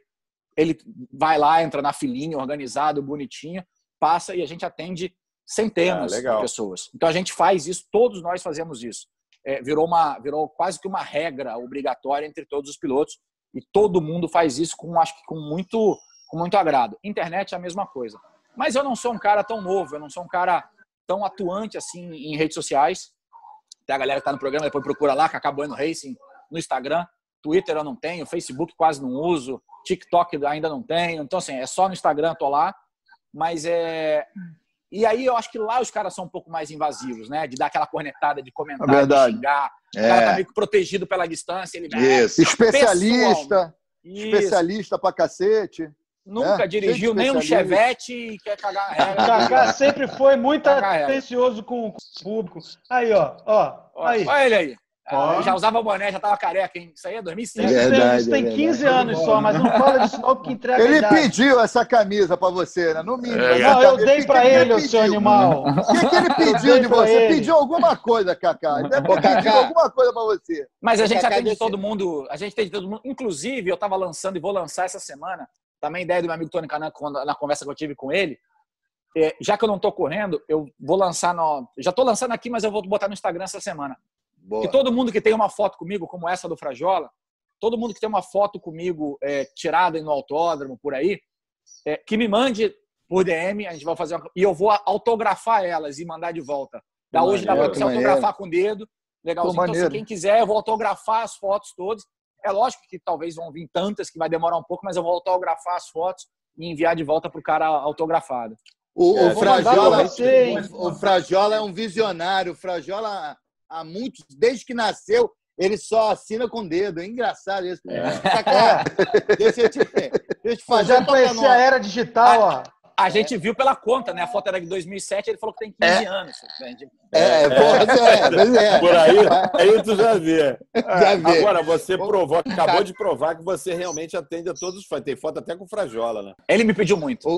ele vai lá, entra na filinha, organizado, bonitinho, passa e a gente atende centenas Ah, de pessoas. Então, a gente faz isso, todos nós fazemos isso. É, virou, uma, virou quase que uma regra obrigatória entre todos os pilotos e todo mundo faz isso com acho que com muito com muito agrado. Internet é a mesma coisa. Mas eu não sou um cara tão novo, eu não sou um cara tão atuante assim em redes sociais. Tem a galera que tá no programa, depois procura lá, Cacá Bueno Racing no Instagram. Twitter eu não tenho, Facebook quase não uso, TikTok ainda não tenho. Então, assim, é só no Instagram, tô lá. Mas é. E aí eu acho que lá os caras são um pouco mais invasivos, né? De dar aquela cornetada, de comentar, É verdade. de xingar. O É. cara tá meio que protegido pela distância, ele Isso. Especialista. Isso. Especialista pra cacete. Nunca né? dirigiu nem um. Chevette e quer cagar. O Kaká sempre foi muito atencioso com, com o público. Aí, ó, ó, aí. Olha ele aí. Ah, já usava boné, já tava careca, hein? Isso aí é 2005. Isso tem 15 anos só, mas não fala disso não, porque entrega Ele idade. pediu essa camisa pra você, né? No mínimo. É, não, eu dei pra que ele, ô pediu? seu animal. O que, que ele pediu de você? ele. Pediu alguma coisa, Cacá. Ele deve ter pedido alguma coisa pra você. Mas a gente Cacá, atende todo mundo, a gente atende todo mundo. Inclusive, eu estava lançando e vou lançar essa semana, também ideia do meu amigo Tony Canan, na conversa que eu tive com ele. É, já que eu não estou correndo, eu vou lançar no. Já estou lançando aqui, mas eu vou botar no Instagram essa semana. Boa. Que todo mundo que tem uma foto comigo, como essa do Frajola, todo mundo que tem uma foto comigo é, tirada no autódromo, por aí, é, que me mande por DM, a gente vai fazer uma, e eu vou autografar elas e mandar de volta. Da hoje dá para Maneiro, você autografar com o dedo, legalzinho. Pô, Então, assim, maneiro. quem quiser, eu vou autografar as fotos todas. É lógico que talvez vão vir tantas que vai demorar um pouco, mas eu vou autografar as fotos e enviar de volta para o cara autografado. O, É, o Frajola, pra o Frajola é um visionário. O Frajola, há muitos, desde que nasceu, ele só assina com o dedo. É engraçado isso. Cacá, deixa eu te, deixa eu te fazer já uma conheci nova. a era digital, ó. A gente viu pela conta, né? A foto era de 2007, ele falou que tem 15 anos. né? É, é, pois é. Por aí, aí tu já vê. Já vê. Agora, você provou, acabou de provar que você realmente atende a todos os fãs. Tem foto até com o Frajola, né? Ele me pediu muito.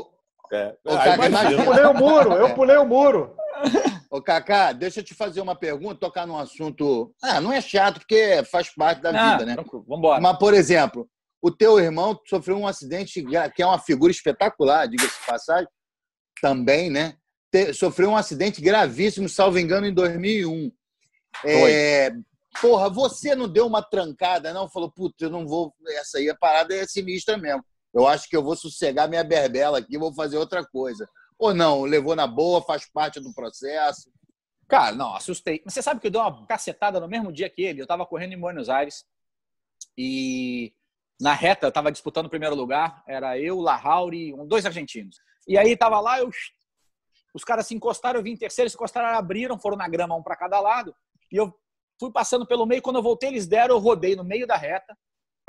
É. Ô, Cacá. Eu pulei o muro, eu pulei o muro. Ô, Cacá, deixa eu te fazer uma pergunta, tocar num assunto. Ah, não é chato, porque faz parte da Ah, vida, né? tranquilo, Vambora. Mas, por exemplo, o teu irmão sofreu um acidente que é uma figura espetacular, diga-se de passagem, também, né? Te- sofreu um acidente gravíssimo, salvo engano, em 2001. É, porra, você não deu uma trancada, não? Falou, puta, eu não vou. Essa aí, a parada é sinistra mesmo. Eu acho que eu vou sossegar minha berbela aqui, vou fazer outra coisa. Ou não, levou na boa, faz parte do processo. Cara, não, assustei. Mas você sabe que eu dei uma cacetada no mesmo dia que ele. Eu tava correndo em Buenos Aires e na reta eu tava disputando o primeiro lugar. Era eu, Lahauri, um, dois argentinos. E aí tava lá, eu, os caras se encostaram, eu vim em terceiro, se encostaram, abriram, foram na grama um para cada lado. E eu fui passando pelo meio. Quando eu voltei, eles deram, eu rodei no meio da reta,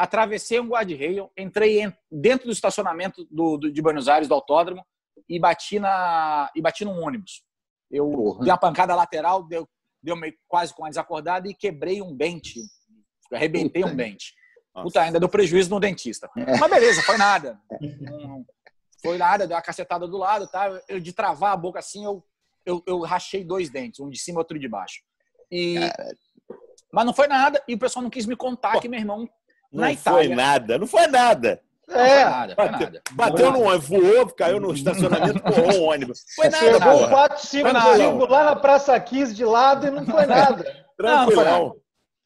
atravessei um guarda-rail, entrei dentro do estacionamento do, do- de Buenos Aires, do autódromo, e bati, na, e bati num ônibus. Eu dei uma pancada lateral, deu, deu meio, quase com uma desacordada e quebrei um dente. Arrebentei um dente. Puta, ainda deu prejuízo no dentista. Mas beleza, foi nada. Não foi nada, deu uma cacetada do lado, tá? Eu, de travar a boca assim, eu, eu, eu rachei dois dentes, um de cima e outro de baixo. E... Mas não foi nada, e o pessoal não quis me contar que meu irmão, na Não Itália... foi nada, não foi nada. Foi nada, foi Bateu, nada. bateu no ônibus, voou, caiu no estacionamento, porrou um ônibus. Foi nada, Pegou porra. 4, 5, Foi nada. 5 lá na Praça 15 de lado e não foi nada. Tranquilão.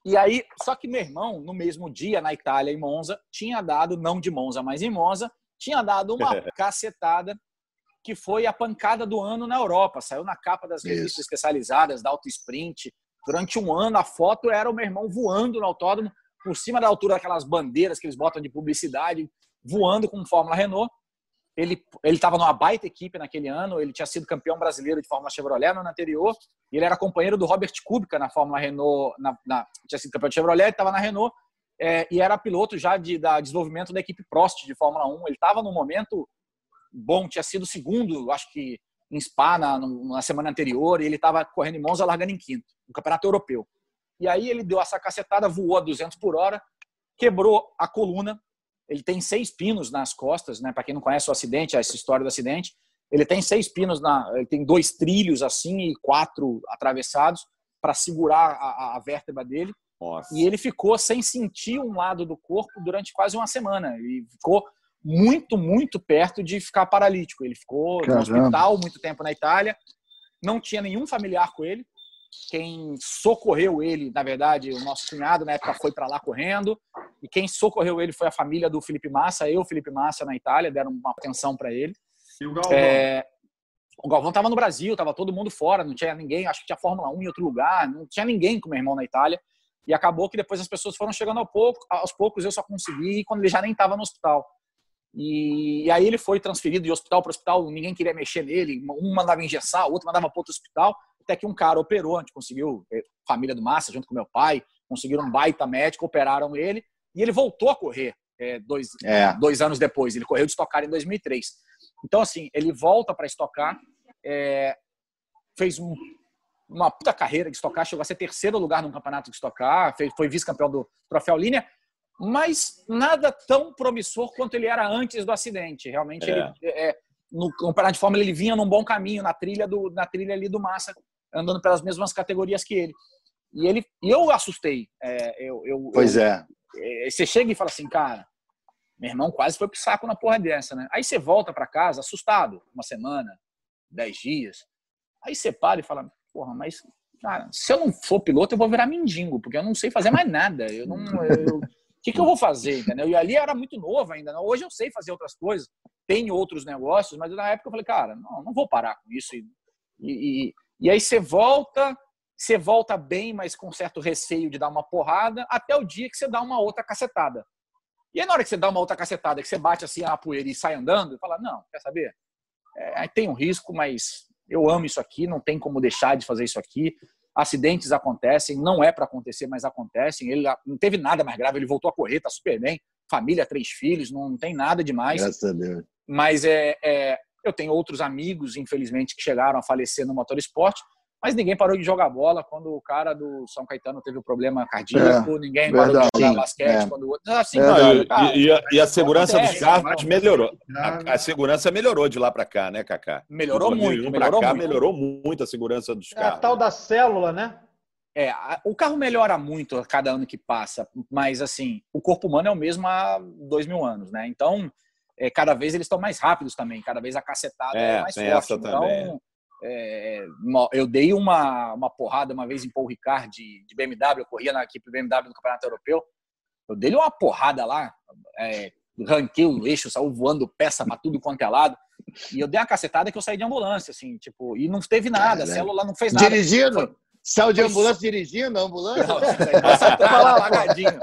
E aí, só que meu irmão, no mesmo dia, na Itália, em Monza, tinha dado, não de Monza, mas em Monza, tinha dado uma cacetada que foi a pancada do ano na Europa. Saiu na capa das revistas especializadas, da Auto Sprint. Durante um ano, a foto era o meu irmão voando no autódromo, por cima da altura daquelas bandeiras que eles botam de publicidade, voando com Fórmula Renault. Ele estava numa baita equipe naquele ano, ele tinha sido campeão brasileiro de Fórmula Chevrolet no ano anterior, ele era companheiro do Robert Kubica na Fórmula Renault, na, na- tinha sido campeão de Chevrolet, estava na Renault, é, e era piloto já de da desenvolvimento da equipe Prost de Fórmula 1. Ele estava num momento bom, tinha sido segundo, acho que em Spa na, na semana anterior e ele estava correndo em Monza, largando em quinto, no Campeonato Europeu. E aí ele deu essa cacetada, voou a 200 por hora, quebrou a coluna. Ele tem seis pinos nas costas, né? Para quem não conhece o acidente, essa história do acidente, ele tem seis pinos na, ele tem dois trilhos assim e quatro atravessados para segurar a, a, vértebra dele. Nossa. E ele ficou sem sentir um lado do corpo durante quase uma semana e ficou muito, muito perto de ficar paralítico. Ele ficou Caramba. no hospital muito tempo na Itália, não tinha nenhum familiar com ele. Quem socorreu ele, na verdade, o nosso cunhado na época foi para lá correndo. E quem socorreu ele foi a família do Felipe Massa, eu, Felipe Massa, na Itália, deram uma atenção para ele. E o Galvão? É, o Galvão estava no Brasil, estava todo mundo fora, não tinha ninguém, acho que tinha Fórmula 1 em outro lugar, não tinha ninguém com meu irmão na Itália. E acabou que depois as pessoas foram chegando ao pouco, aos poucos eu só consegui quando ele já nem estava no hospital. E, aí ele foi transferido de hospital para hospital, ninguém queria mexer nele, um mandava engessar, o outro mandava para outro hospital, até que um cara operou, a gente conseguiu, eh, família do Massa, junto com meu pai, conseguiram um baita médico, operaram ele, e ele voltou a correr é, dois, é. dois anos depois, ele correu de estocar em 2003. Então, assim, ele volta para estocar, é, fez um, uma puta carreira de estocar, chegou a ser terceiro lugar no campeonato de estocar, foi vice-campeão do Troféu Linha, mas nada tão promissor quanto ele era antes do acidente. Realmente, é. ele, no campeonato de Fórmula, ele vinha num bom caminho, na trilha, do, na trilha ali do Massa, andando pelas mesmas categorias que ele. E ele, e eu assustei. É, eu, eu, pois eu, é. é. Você chega e fala assim, cara, meu irmão quase foi pro saco na porra dessa, né? Aí você volta para casa assustado, uma semana, dez dias. Aí você para e fala, porra, mas cara, se eu não for piloto, eu vou virar mendigo, porque eu não sei fazer mais nada. Eu não. Eu, que, que eu vou fazer, entendeu? E ali era muito novo ainda. Não? Hoje eu sei fazer outras coisas, tenho outros negócios, mas na época eu falei, cara, não, não vou parar com isso. E, e, e aí você volta, você volta bem, mas com certo receio de dar uma porrada, até o dia que você dá uma outra cacetada. E aí na hora que você dá uma outra cacetada, que você bate assim a poeira e sai andando, fala, não, quer saber? É, tem um risco, mas eu amo isso aqui, não tem como deixar de fazer isso aqui acidentes acontecem, não é para acontecer, mas acontecem. Ele não teve nada mais grave, ele voltou a correr, tá super bem. Família, três filhos, não tem nada demais. Graças a Deus. Mas é, é, eu tenho outros amigos, infelizmente, que chegaram a falecer no motorsport, mas ninguém parou de jogar bola quando o cara do São Caetano teve o um problema cardíaco, é, ninguém parou verdade, de jogar basquete é. quando o outro. Assim, não, cara, e, e, a, e, a, segurança dos carros melhorou. A, a, segurança melhorou de lá para cá, né, Cacá? Melhorou muito. Melhorou, cá, muito. melhorou muito a segurança dos carros. É a tal da célula, né? É, o carro melhora muito a cada ano que passa, mas assim, o corpo humano é o mesmo há dois mil anos, né? Então, é, cada vez eles estão mais rápidos também, cada vez a cacetada é, é mais forte. Então, também. É, eu dei uma, uma porrada uma vez em Paul Ricard de, de BMW, eu corria na equipe BMW no Campeonato Europeu. Eu dei uma porrada lá, é, ranquei o eixo, saiu voando peça para tudo quanto é lado. E eu dei uma cacetada que eu saí de ambulância, assim, tipo, e não teve nada, a célula não fez nada. Dirigindo? Foi, Saiu de ambulância foi... dirigindo a ambulância? Não, tá apagadinho.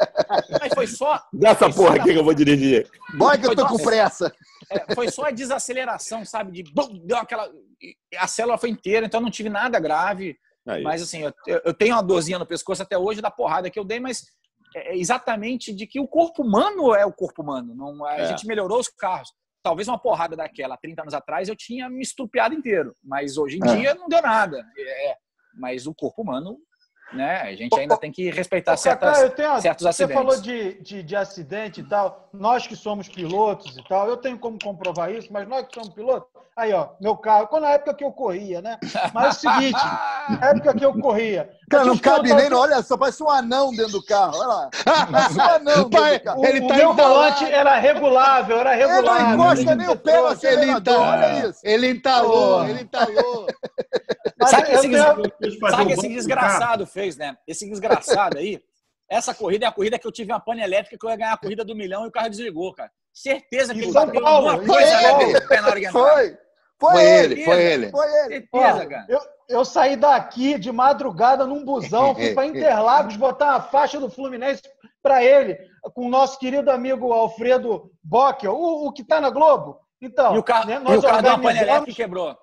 Mas foi só. Dessa porra aqui que eu vou dirigir. Bora que eu tô com pressa. É, foi só a desaceleração, sabe? De deu aquela. A célula foi inteira, então eu não tive nada grave. Aí. Mas assim, eu, eu tenho uma dorzinha no pescoço até hoje da porrada que eu dei, mas é exatamente de que o corpo humano é o corpo humano. Não, a é. gente melhorou os carros. Talvez uma porrada daquela 30 anos atrás eu tinha me estupiado inteiro, mas hoje em é. dia não deu nada. É, mas o corpo humano né? A gente ainda tem que respeitar certas, Cacá, tenho, certos acidentes. Você falou de, de, de, acidente e tal. Nós que somos pilotos e tal, eu tenho como comprovar isso, mas nós que somos pilotos, aí, ó, meu carro, quando na época que eu corria, né? Mas é o seguinte, na época que eu corria. Cara, não cabe nem, olha só, parece um anão dentro do carro, olha lá. Parece um anão Pai, o, ele tá o meu volante era regulável, era regulável. Ele não encosta nem o pé no acelerador, olha isso. Ele entalou, ele entalou. Sabe que esse, sabe esse desgraçado fez, né? Esse desgraçado aí, essa corrida é a corrida que eu tive uma pane elétrica que eu ia ganhar a corrida do milhão e o carro desligou, cara. Certeza que ele bateu Paulo, alguma coisa né, na hora que Foi. Foi, foi ele, foi ele. Foi ele. Certeza, cara. Eu, eu saí daqui de madrugada num busão, fui para Interlagos botar a faixa do Fluminense para ele, com o nosso querido amigo Alfredo Bock, o, o que está na Globo. Então, e o carro, né, nós e o carro da pane elétrica quebrou.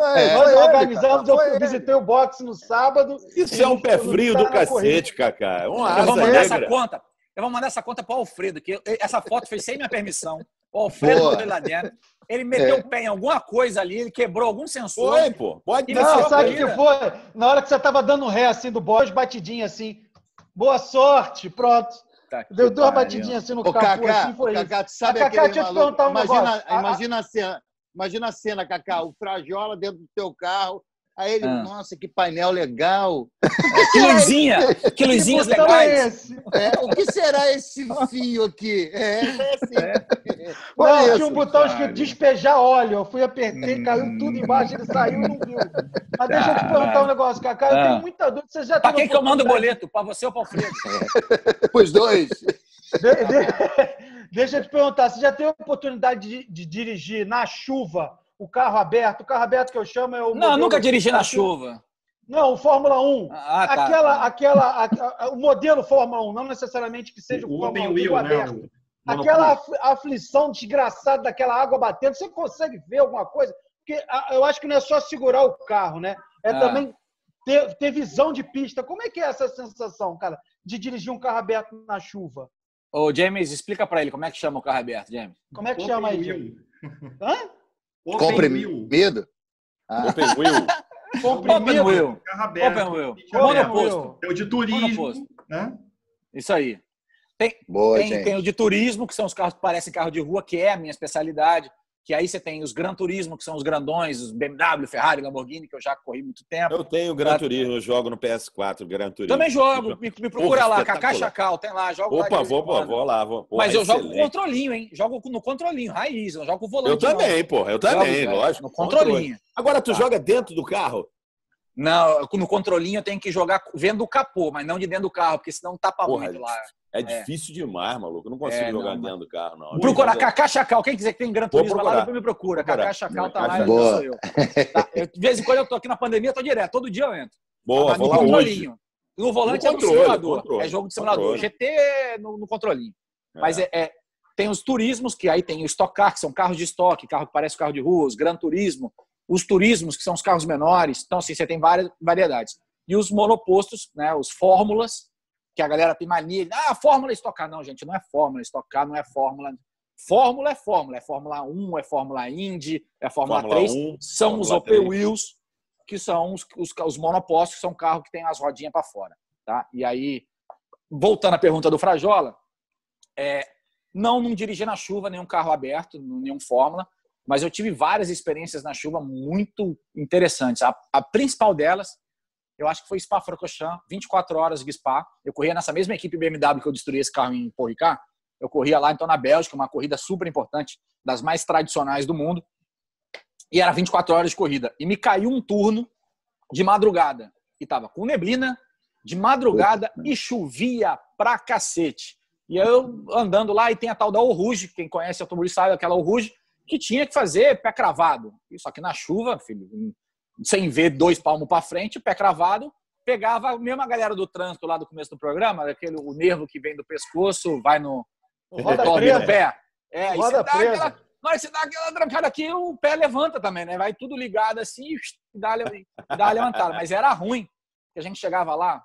É, nós organizamos, eu visitei o boxe no sábado. Isso é um pé frio do cacete, Cacá. É uma eu vou mandar essa conta. Eu vou mandar essa conta para o Alfredo, que essa foto foi sem minha permissão. O Alfredo foi lá dentro. Ele meteu É. o pé em alguma coisa ali, ele quebrou algum sensor. Foi, pô. Pode ter não, sabe o corrida. que foi? Na hora que você tava dando ré assim do boss, batidinha assim. Boa sorte, pronto. Tá Deu duas batidinhas assim no Ô, capô, Cacá, assim foi isso. Cacá, tu sabe Cacá, aquele deixa eu te maluco? perguntar um imagina, negócio. Imagina a cena, imagina a cena, Cacá, o Frajola dentro do teu carro, aí ele, Ah. nossa, que painel legal. Que luzinha! Que luzinhas Que é legais! esse? É, o que será esse fio aqui? É, é assim. Não, isso. tinha um botão escrito despejar óleo. Eu fui, apertei, Hum. caiu tudo embaixo, ele saiu e não viu. Mas deixa eu te perguntar um negócio, Cacá. Eu Ah. tenho muita dúvida. Você já Pra quem que eu mando o boleto? Pra você ou pra Alfredo? Os dois. De- de- Deixa eu te perguntar, você já teve a oportunidade de, de dirigir na chuva o carro aberto? O carro aberto que eu chamo é o. Não, nunca dirigi na chuva. Não, o Fórmula 1. Ah, tá. aquela, aquela, a- a- o modelo Fórmula 1, não necessariamente que seja o, O Fórmula open 1 wheel, tudo né, aberto. Aquela é Monopólio. afli- aflição desgraçada daquela água batendo, você consegue ver alguma coisa? Porque a- eu acho que não é só segurar o carro, né? É Ah. também ter, ter visão de pista. Como é que é essa sensação, cara, de dirigir um carro aberto na chuva? Ô, James, explica pra ele como é que chama o carro aberto, James. Como é que Open chama aí? Hã? Comprimido? Ah. Open. Open. Carro aberto. Open wheel. Carro aberto. Monoposto. É o de turismo, né? Isso aí. Tem, Boa, tem, gente. tem o de turismo, que são os carros que parecem carro de rua, que é a minha especialidade. Que aí você tem os Gran Turismo, que são os grandões, os BMW, Ferrari, Lamborghini, que eu já corri muito tempo. Eu tenho Gran Turismo, eu jogo no PS4, Gran Turismo. Também jogo, me, me procura Porra, lá, Cacá. Chacal, tem lá, jogo lá. Opa, em vou, pô, quando. vou lá. Vou. Porra, Mas eu jogo com excelente. controlinho, hein? Jogo no controlinho, raiz, eu jogo com volante. Eu também, porra, eu também, Jogo, lógico. No controlinho. Agora, tu Tá. joga dentro do carro? Não, no controlinho eu tenho que jogar vendo o capô, mas não de dentro do carro, porque senão tapa Porra, muito lá. É difícil demais, maluco. Eu não consigo É, jogar não, dentro do carro, não. Procura é- Cacá Chacal. Quem quiser que tem Gran Turismo lá, depois me procura. Cacá Chacal tá lá, Boa. eu sou eu. Tá? Eu, De vez em quando eu tô aqui na pandemia, eu tô direto. Todo dia eu entro. Boa, Mas vou no lá hoje. controlinho. No volante No é no controle, simulador. controle, é jogo de simulador. controle. GT no, no controlinho. É. Mas é, é- tem os turismos, que aí tem o Stock Car, que são carros de estoque, carro que parece carro de rua, os Gran Turismo, os turismos, que são os carros menores. Então, assim, você tem várias variedades. E os monopostos, né, os fórmulas, que a galera tem mania. Ah, Fórmula Stock Car. Não, gente, não é Fórmula Stock Car, não é Fórmula. Fórmula é Fórmula. É Fórmula 1, é Fórmula Indy, é Fórmula, Fórmula 3. 1, são os Fórmula Open 3. Wheels, que são os, os, os monopostos, que são carros que tem as rodinhas para fora. Tá? E aí, voltando à pergunta do Frajola, é, não, não dirigi na chuva nenhum carro aberto, nenhum Fórmula, mas eu tive várias experiências na chuva muito interessantes. A, a principal delas, eu acho que foi Spa-Francorchamps, 24 horas de Spa. Eu corria nessa mesma equipe BMW que eu destruí esse carro em Paul Ricard. Eu corria lá, então, na Bélgica, uma corrida super importante, das mais tradicionais do mundo. E era 24 horas de corrida. E me caiu um turno de madrugada. E tava com neblina, de madrugada, e chovia pra cacete. E eu andando lá, e tem a tal da Oruge, quem conhece automobilista sabe aquela Oruge, que tinha que fazer pé cravado. Só que na chuva, filho, sem ver dois palmos para frente, pé cravado, pegava mesmo a galera do trânsito lá do começo do programa, aquele, o nervo que vem do pescoço, vai no, no Roda presa. do pé. É, Roda você dá presa. aquela, na hora que você dá aquela trancada aqui, o pé levanta também, né? Vai tudo ligado assim e dá, dá uma levantada. Mas era ruim, que a gente chegava lá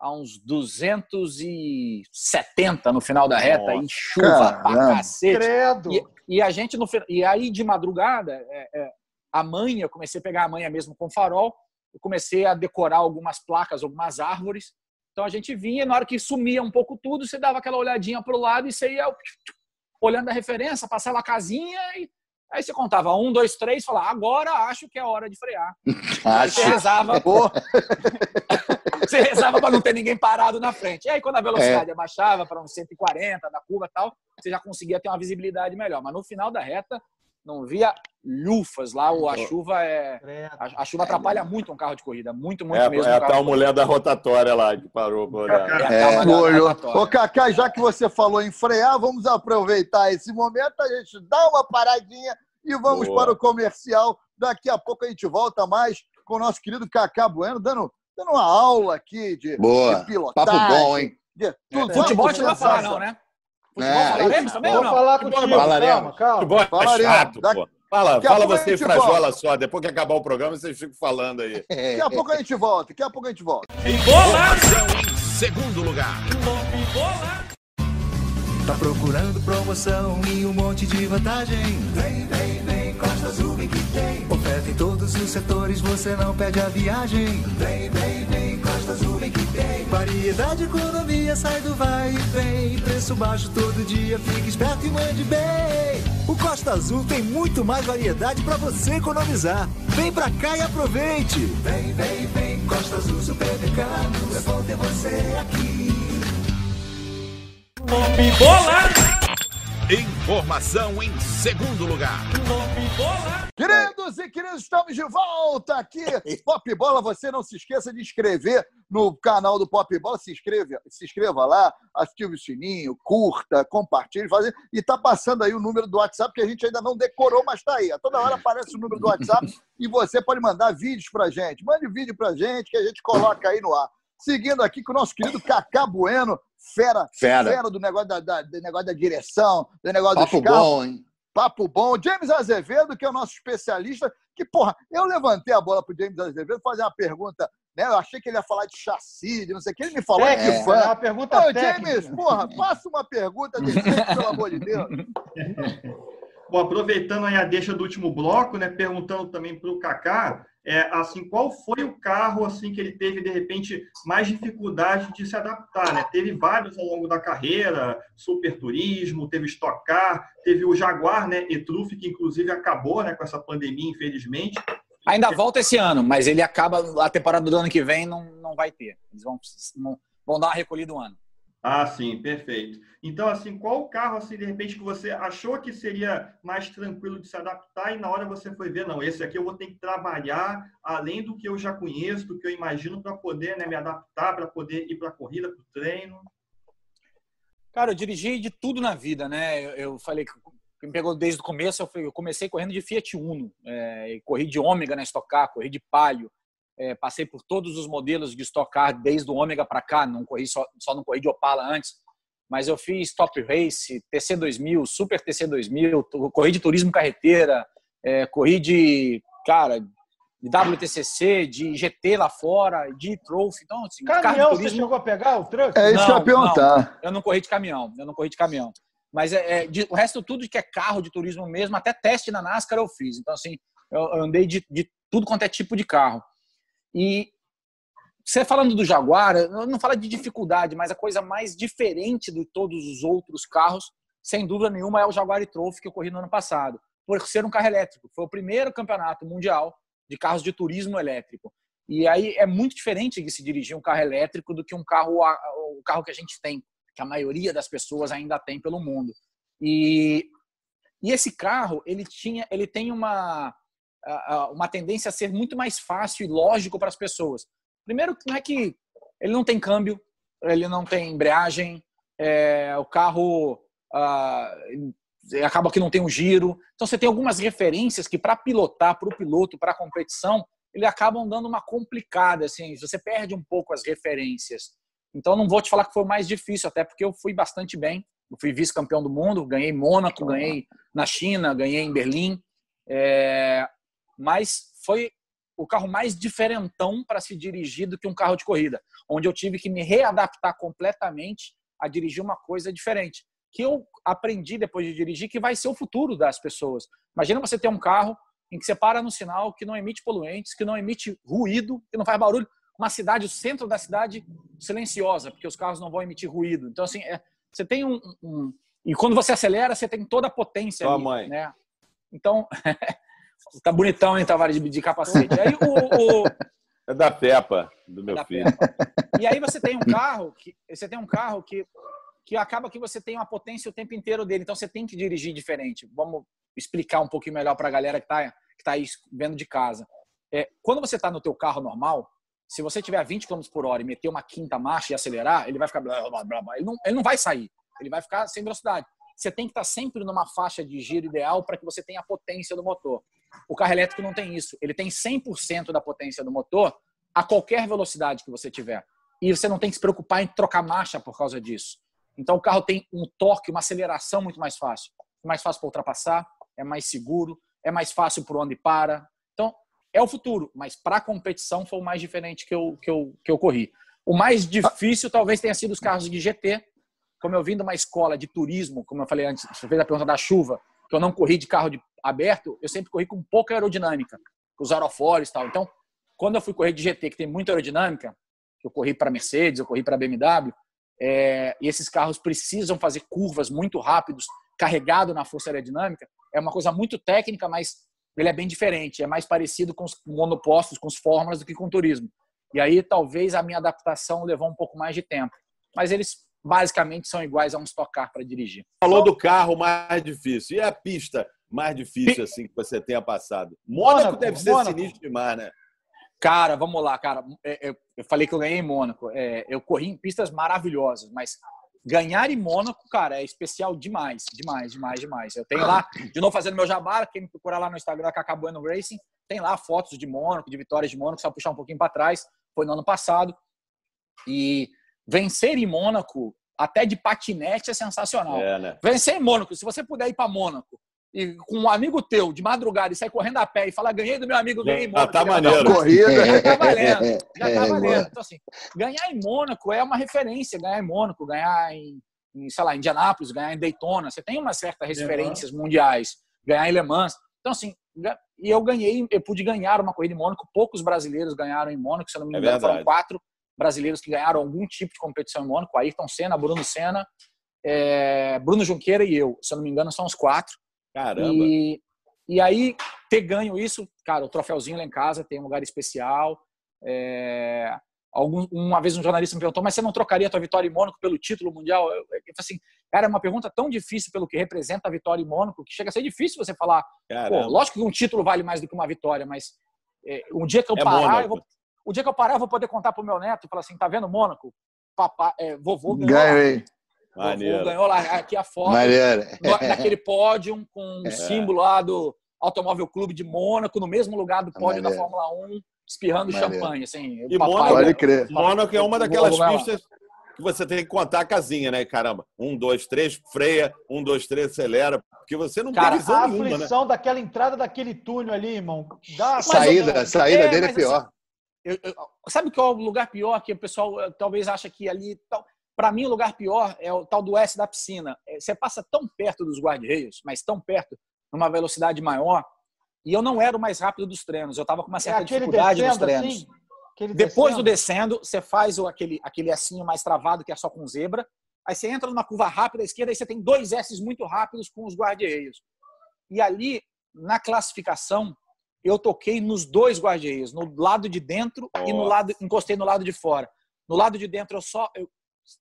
a uns 270 no final da reta, Nossa. e chuva pra Caramba. cacete. Credo. E, e a gente no e aí de madrugada, é, é, a manha, eu comecei a pegar a manha mesmo com farol, eu comecei a decorar algumas placas, algumas árvores. Então a gente vinha, na hora que sumia um pouco tudo, você dava aquela olhadinha pro lado e você ia olhando a referência, passava a casinha e aí você contava um, dois, três, falava, agora acho que é hora de frear. Aí você rezava, você rezava para não ter ninguém parado na frente. E aí, quando a velocidade abaixava para uns 140 da curva e tal, você já conseguia ter uma visibilidade melhor. Mas no final da reta, não via lufas lá, ou a chuva é. A, a chuva atrapalha muito um carro de corrida. Muito, muito É, mesmo. é a tal mulher da rotatória lá que parou pra olhar. É, olhou. da rotatória. Ô, Cacá, já que você falou em frear, vamos aproveitar esse momento, a gente dá uma paradinha e vamos Boa. para o comercial. Daqui a pouco a gente volta mais com o nosso querido Cacá Bueno, dando, dando uma aula aqui de, Boa. de pilotagem. Papo bom, hein? de tudo. Futebol a gente não vai falar, não, né? É, Futebol falaremos também ou Vou não? falar Futebol contigo. falaremos. Calma, calma. Futebol é Falaremos. chato, pô. Fala, daqui fala você Frajola só. Depois que acabar o programa, vocês ficam falando aí. Daqui a pouco a gente volta, daqui a pouco a gente volta. Bolão em segundo lugar. Tá procurando promoção e um monte de vantagem? Vem, vem, vem, Costa Azul vem que tem. Oferta em todos os setores, você não perde a viagem. Vem, vem, vem, Costa Azul vem que tem. Variedade, economia, sai do vai e vem. Preço baixo todo dia, fique esperto e mande bem. O Costa Azul tem muito mais variedade para você economizar. Vem pra cá e aproveite. Vem, vem, vem, Costa Azul Supermercado. É bom ter você aqui. Informação em segundo lugar. Queridos e queridos, estamos de volta aqui. Pop Bola, você não se esqueça de inscrever no canal do Pop Bola. Se inscreva, se inscreva lá, ative o sininho, curta, compartilhe, fazer. E tá passando aí o número do WhatsApp que a gente ainda não decorou, mas tá aí. A toda hora aparece o número do WhatsApp e você pode mandar vídeos pra gente. Mande vídeo pra gente que a gente coloca aí no ar. Seguindo aqui com o nosso querido Cacá Bueno, fera, Fera. do negócio da, da- do negócio da direção, do negócio Papo dos carros. bom, hein? Papo bom. James Azevedo, que é o nosso especialista, que, porra, eu levantei a bola pro James Azevedo fazer uma pergunta, né? Eu achei que ele ia falar de chassi, de não sei o que. Ele me falou Técnica, que fã. é uma pergunta Ô. James, porra, faça uma pergunta decente, pelo amor de Deus. Bom, aproveitando aí a deixa do último bloco, né, perguntando também para o Kaká, é, assim, qual foi o carro assim que ele teve de repente mais dificuldade de se adaptar, né? Teve vários ao longo da carreira, Super Turismo, teve Stock Car, teve o Jaguar, né, e-Trufe, que inclusive acabou, né, com essa pandemia, infelizmente. Ainda volta esse ano, mas ele acaba, a temporada do ano que vem não, não vai ter. Eles vão, vão dar uma recolhida um ano. Ah, sim, perfeito. Então, assim, qual o carro, assim, de repente, que você achou que seria mais tranquilo de se adaptar e na hora você foi ver, não, esse aqui eu vou ter que trabalhar além do que eu já conheço, do que eu imagino, para poder né, me adaptar, para poder ir para a corrida, para o treino. Cara, eu dirigi de tudo na vida, né? Eu, eu falei que me pegou desde o começo, eu, eu comecei correndo de Fiat Uno, é, corri de Ômega na Stock Car, corri de Palio, é, passei por todos os modelos de Stock Car desde o Ômega para cá, não corri só, só não corri de Opala antes, mas eu fiz Top Race, TC2000, Super TC2000, tu- corri de turismo carreteira, é, corri de, cara, de WTCC, de GT lá fora, de Trophy, então assim, carro de Caminhão, você turismo- chegou a pegar o truck? É isso que eu ia Não, perguntar. não, eu não corri de caminhão, eu não corri de caminhão. Mas é, é, de- o resto tudo que é carro de turismo mesmo, até teste na NASCAR eu fiz. Então, assim, eu, eu andei de, de tudo quanto é tipo de carro. E você falando do Jaguar, não fala de dificuldade, mas a coisa mais diferente de todos os outros carros, sem dúvida nenhuma, é o Jaguar e-Trophy que eu corri no ano passado, por ser um carro elétrico. Foi o primeiro campeonato mundial de carros de turismo elétrico. E aí é muito diferente de se dirigir um carro elétrico do que um carro, o carro que a gente tem, que a maioria das pessoas ainda tem pelo mundo. E, e esse carro, ele tinha, ele tem uma uma tendência a ser muito mais fácil e lógico para as pessoas. Primeiro, não é que ele não tem câmbio, ele não tem embreagem, é, o carro ah, acaba que não tem um giro. Então você tem algumas referências que para pilotar, para o piloto, para a competição, ele acabam dando uma complicada, assim, você perde um pouco as referências. Então não vou te falar que foi mais difícil, até porque eu fui bastante bem. Eu fui vice-campeão do mundo, ganhei Mônaco, ganhei na China, ganhei em Berlim. É, mas foi o carro mais diferentão para se dirigir do que um carro de corrida, onde eu tive que me readaptar completamente a dirigir uma coisa diferente, que eu aprendi depois de dirigir que vai ser o futuro das pessoas. Imagina você ter um carro em que você para no sinal, que não emite poluentes, que não emite ruído, que não faz barulho, uma cidade, o centro da cidade silenciosa, porque os carros não vão emitir ruído. Então assim, é, você tem um, um- e quando você acelera, você tem toda a potência Tua ali, mãe. né? Então, tá bonitão, hein, Tavares, de, de capacete. Aí o, o- É da Peppa, do meu da filho. e aí você tem um carro que você tem um carro que que acaba que você tem uma potência o tempo inteiro dele, então você tem que dirigir diferente. Vamos explicar um pouquinho melhor para a galera que está que tá aí vendo de casa. É, quando você está no teu carro normal, se você tiver a 20 km por hora e meter uma quinta marcha e acelerar, ele vai ficar blá, blá, blá, blá. Ele, não, ele não vai sair, ele vai ficar sem velocidade. Você tem que estar sempre numa faixa de giro ideal para que você tenha a potência do motor. O carro elétrico não tem isso. Ele tem 100% da potência do motor a qualquer velocidade que você tiver. E você não tem que se preocupar em trocar marcha por causa disso. Então o carro tem um torque, uma aceleração muito mais fácil. É mais fácil para ultrapassar, é mais seguro, é mais fácil por onde para. Então é o futuro, mas para a competição foi o mais diferente que eu, que, eu, que eu corri. O mais difícil talvez tenha sido os carros de GT, como eu vim de uma escola de turismo, como eu falei antes, você fez a pergunta da chuva, que eu não corri de carro de aberto, eu sempre corri com pouca aerodinâmica, com os aerofólios e tal. Então, quando eu fui correr de GT, que tem muita aerodinâmica, eu corri para Mercedes, eu corri para BMW, é, e esses carros precisam fazer curvas muito rápidos, carregado na força aerodinâmica, é uma coisa muito técnica, mas ele é bem diferente, é mais parecido com os monopostos, com os fórmulas do que com o turismo. E aí talvez a minha adaptação levou um pouco mais de tempo. Mas eles basicamente são iguais a um Stock Car para dirigir. Falou do carro mais difícil. E a pista mais difícil assim que você tenha passado? Mônaco, Mônaco deve ser Mônaco. sinistro demais, né? Cara, vamos lá, cara. É, é, eu falei que eu ganhei em Mônaco. É, eu corri em pistas maravilhosas, mas ganhar em Mônaco, cara, é especial demais, demais, demais, demais. Eu tenho lá, de novo fazendo meu jabá, quem me procurar lá no Instagram, Cacabueno Racing, tem lá fotos de Mônaco, de vitórias de Mônaco, só puxar um pouquinho para trás, foi no ano passado. E vencer em Mônaco, até de patinete, é sensacional. É, né? Vencer em Mônaco, se você puder ir para Mônaco e com um amigo teu de madrugada e sair correndo a pé e falar ganhei do meu amigo, ganhei em Mônaco. Tá maneiro. Corrida. Já tá valendo. Já tá valendo. Então, assim, ganhar em Mônaco é uma referência, ganhar em Mônaco, ganhar em, em sei lá, Indianápolis, ganhar em Daytona. Você tem umas certas referências mundiais. Ganhar em Le Mans. Então, assim, e eu ganhei, eu pude ganhar uma corrida em Mônaco. Poucos brasileiros ganharam em Mônaco, se eu não me é engano, é foram quatro brasileiros que ganharam algum tipo de competição em Mônaco. Ayrton Senna, Bruno Senna, é, Bruno Junqueira e eu. Se eu não me engano, são os quatro. Caramba! E, e aí, ter ganho isso, cara, o troféuzinho lá em casa tem um lugar especial. É, algum, uma vez um jornalista me perguntou, mas você não trocaria a tua vitória em Mônaco pelo título mundial? Eu, eu, eu assim, cara, é uma pergunta tão difícil pelo que representa a vitória em Mônaco, que chega a ser difícil você falar. Pô, lógico que um título vale mais do que uma vitória, mas é, um dia que eu é parar, eu vou, o dia que eu parar, eu vou poder contar pro meu neto e falar assim, tá vendo Mônaco? Papá, é, vovô ganhou. Ganhei. Vovô ganhou lá aqui a foto daquele pódio com um é. símbolo lá do Automóvel Clube de Mônaco, no mesmo lugar do pódio da Fórmula 1 espirrando Maneiro. champanhe. Assim, e Mônaco, pode crer. Mônaco é uma daquelas pistas que você tem que contar a casinha, né? Caramba, um, dois, três, freia, um, dois, três, acelera, porque você não Cara, tem visão a nenhuma, né? aflição né? daquela entrada daquele túnel ali, irmão. Dá saída, a saída é, dele é pior. Assim, eu, eu, sabe qual é o lugar pior que o pessoal eh, talvez acha que ali... Para mim, o lugar pior é o tal do S da piscina. É, você passa tão perto dos guarda-reios, mas tão perto, numa velocidade maior, e eu não era o mais rápido dos treinos. Eu estava com uma certa é dificuldade nos treinos. Assim? Depois descendo. do descendo, você faz o, aquele, aquele Sinho mais travado, que é só com zebra. Aí você entra numa curva rápida à esquerda, aí você tem dois S muito rápidos com os guarda-reios. E ali, na classificação, eu toquei nos dois guarda-reios, no lado de dentro e no lado, encostei no lado de fora. No lado de dentro, eu só eu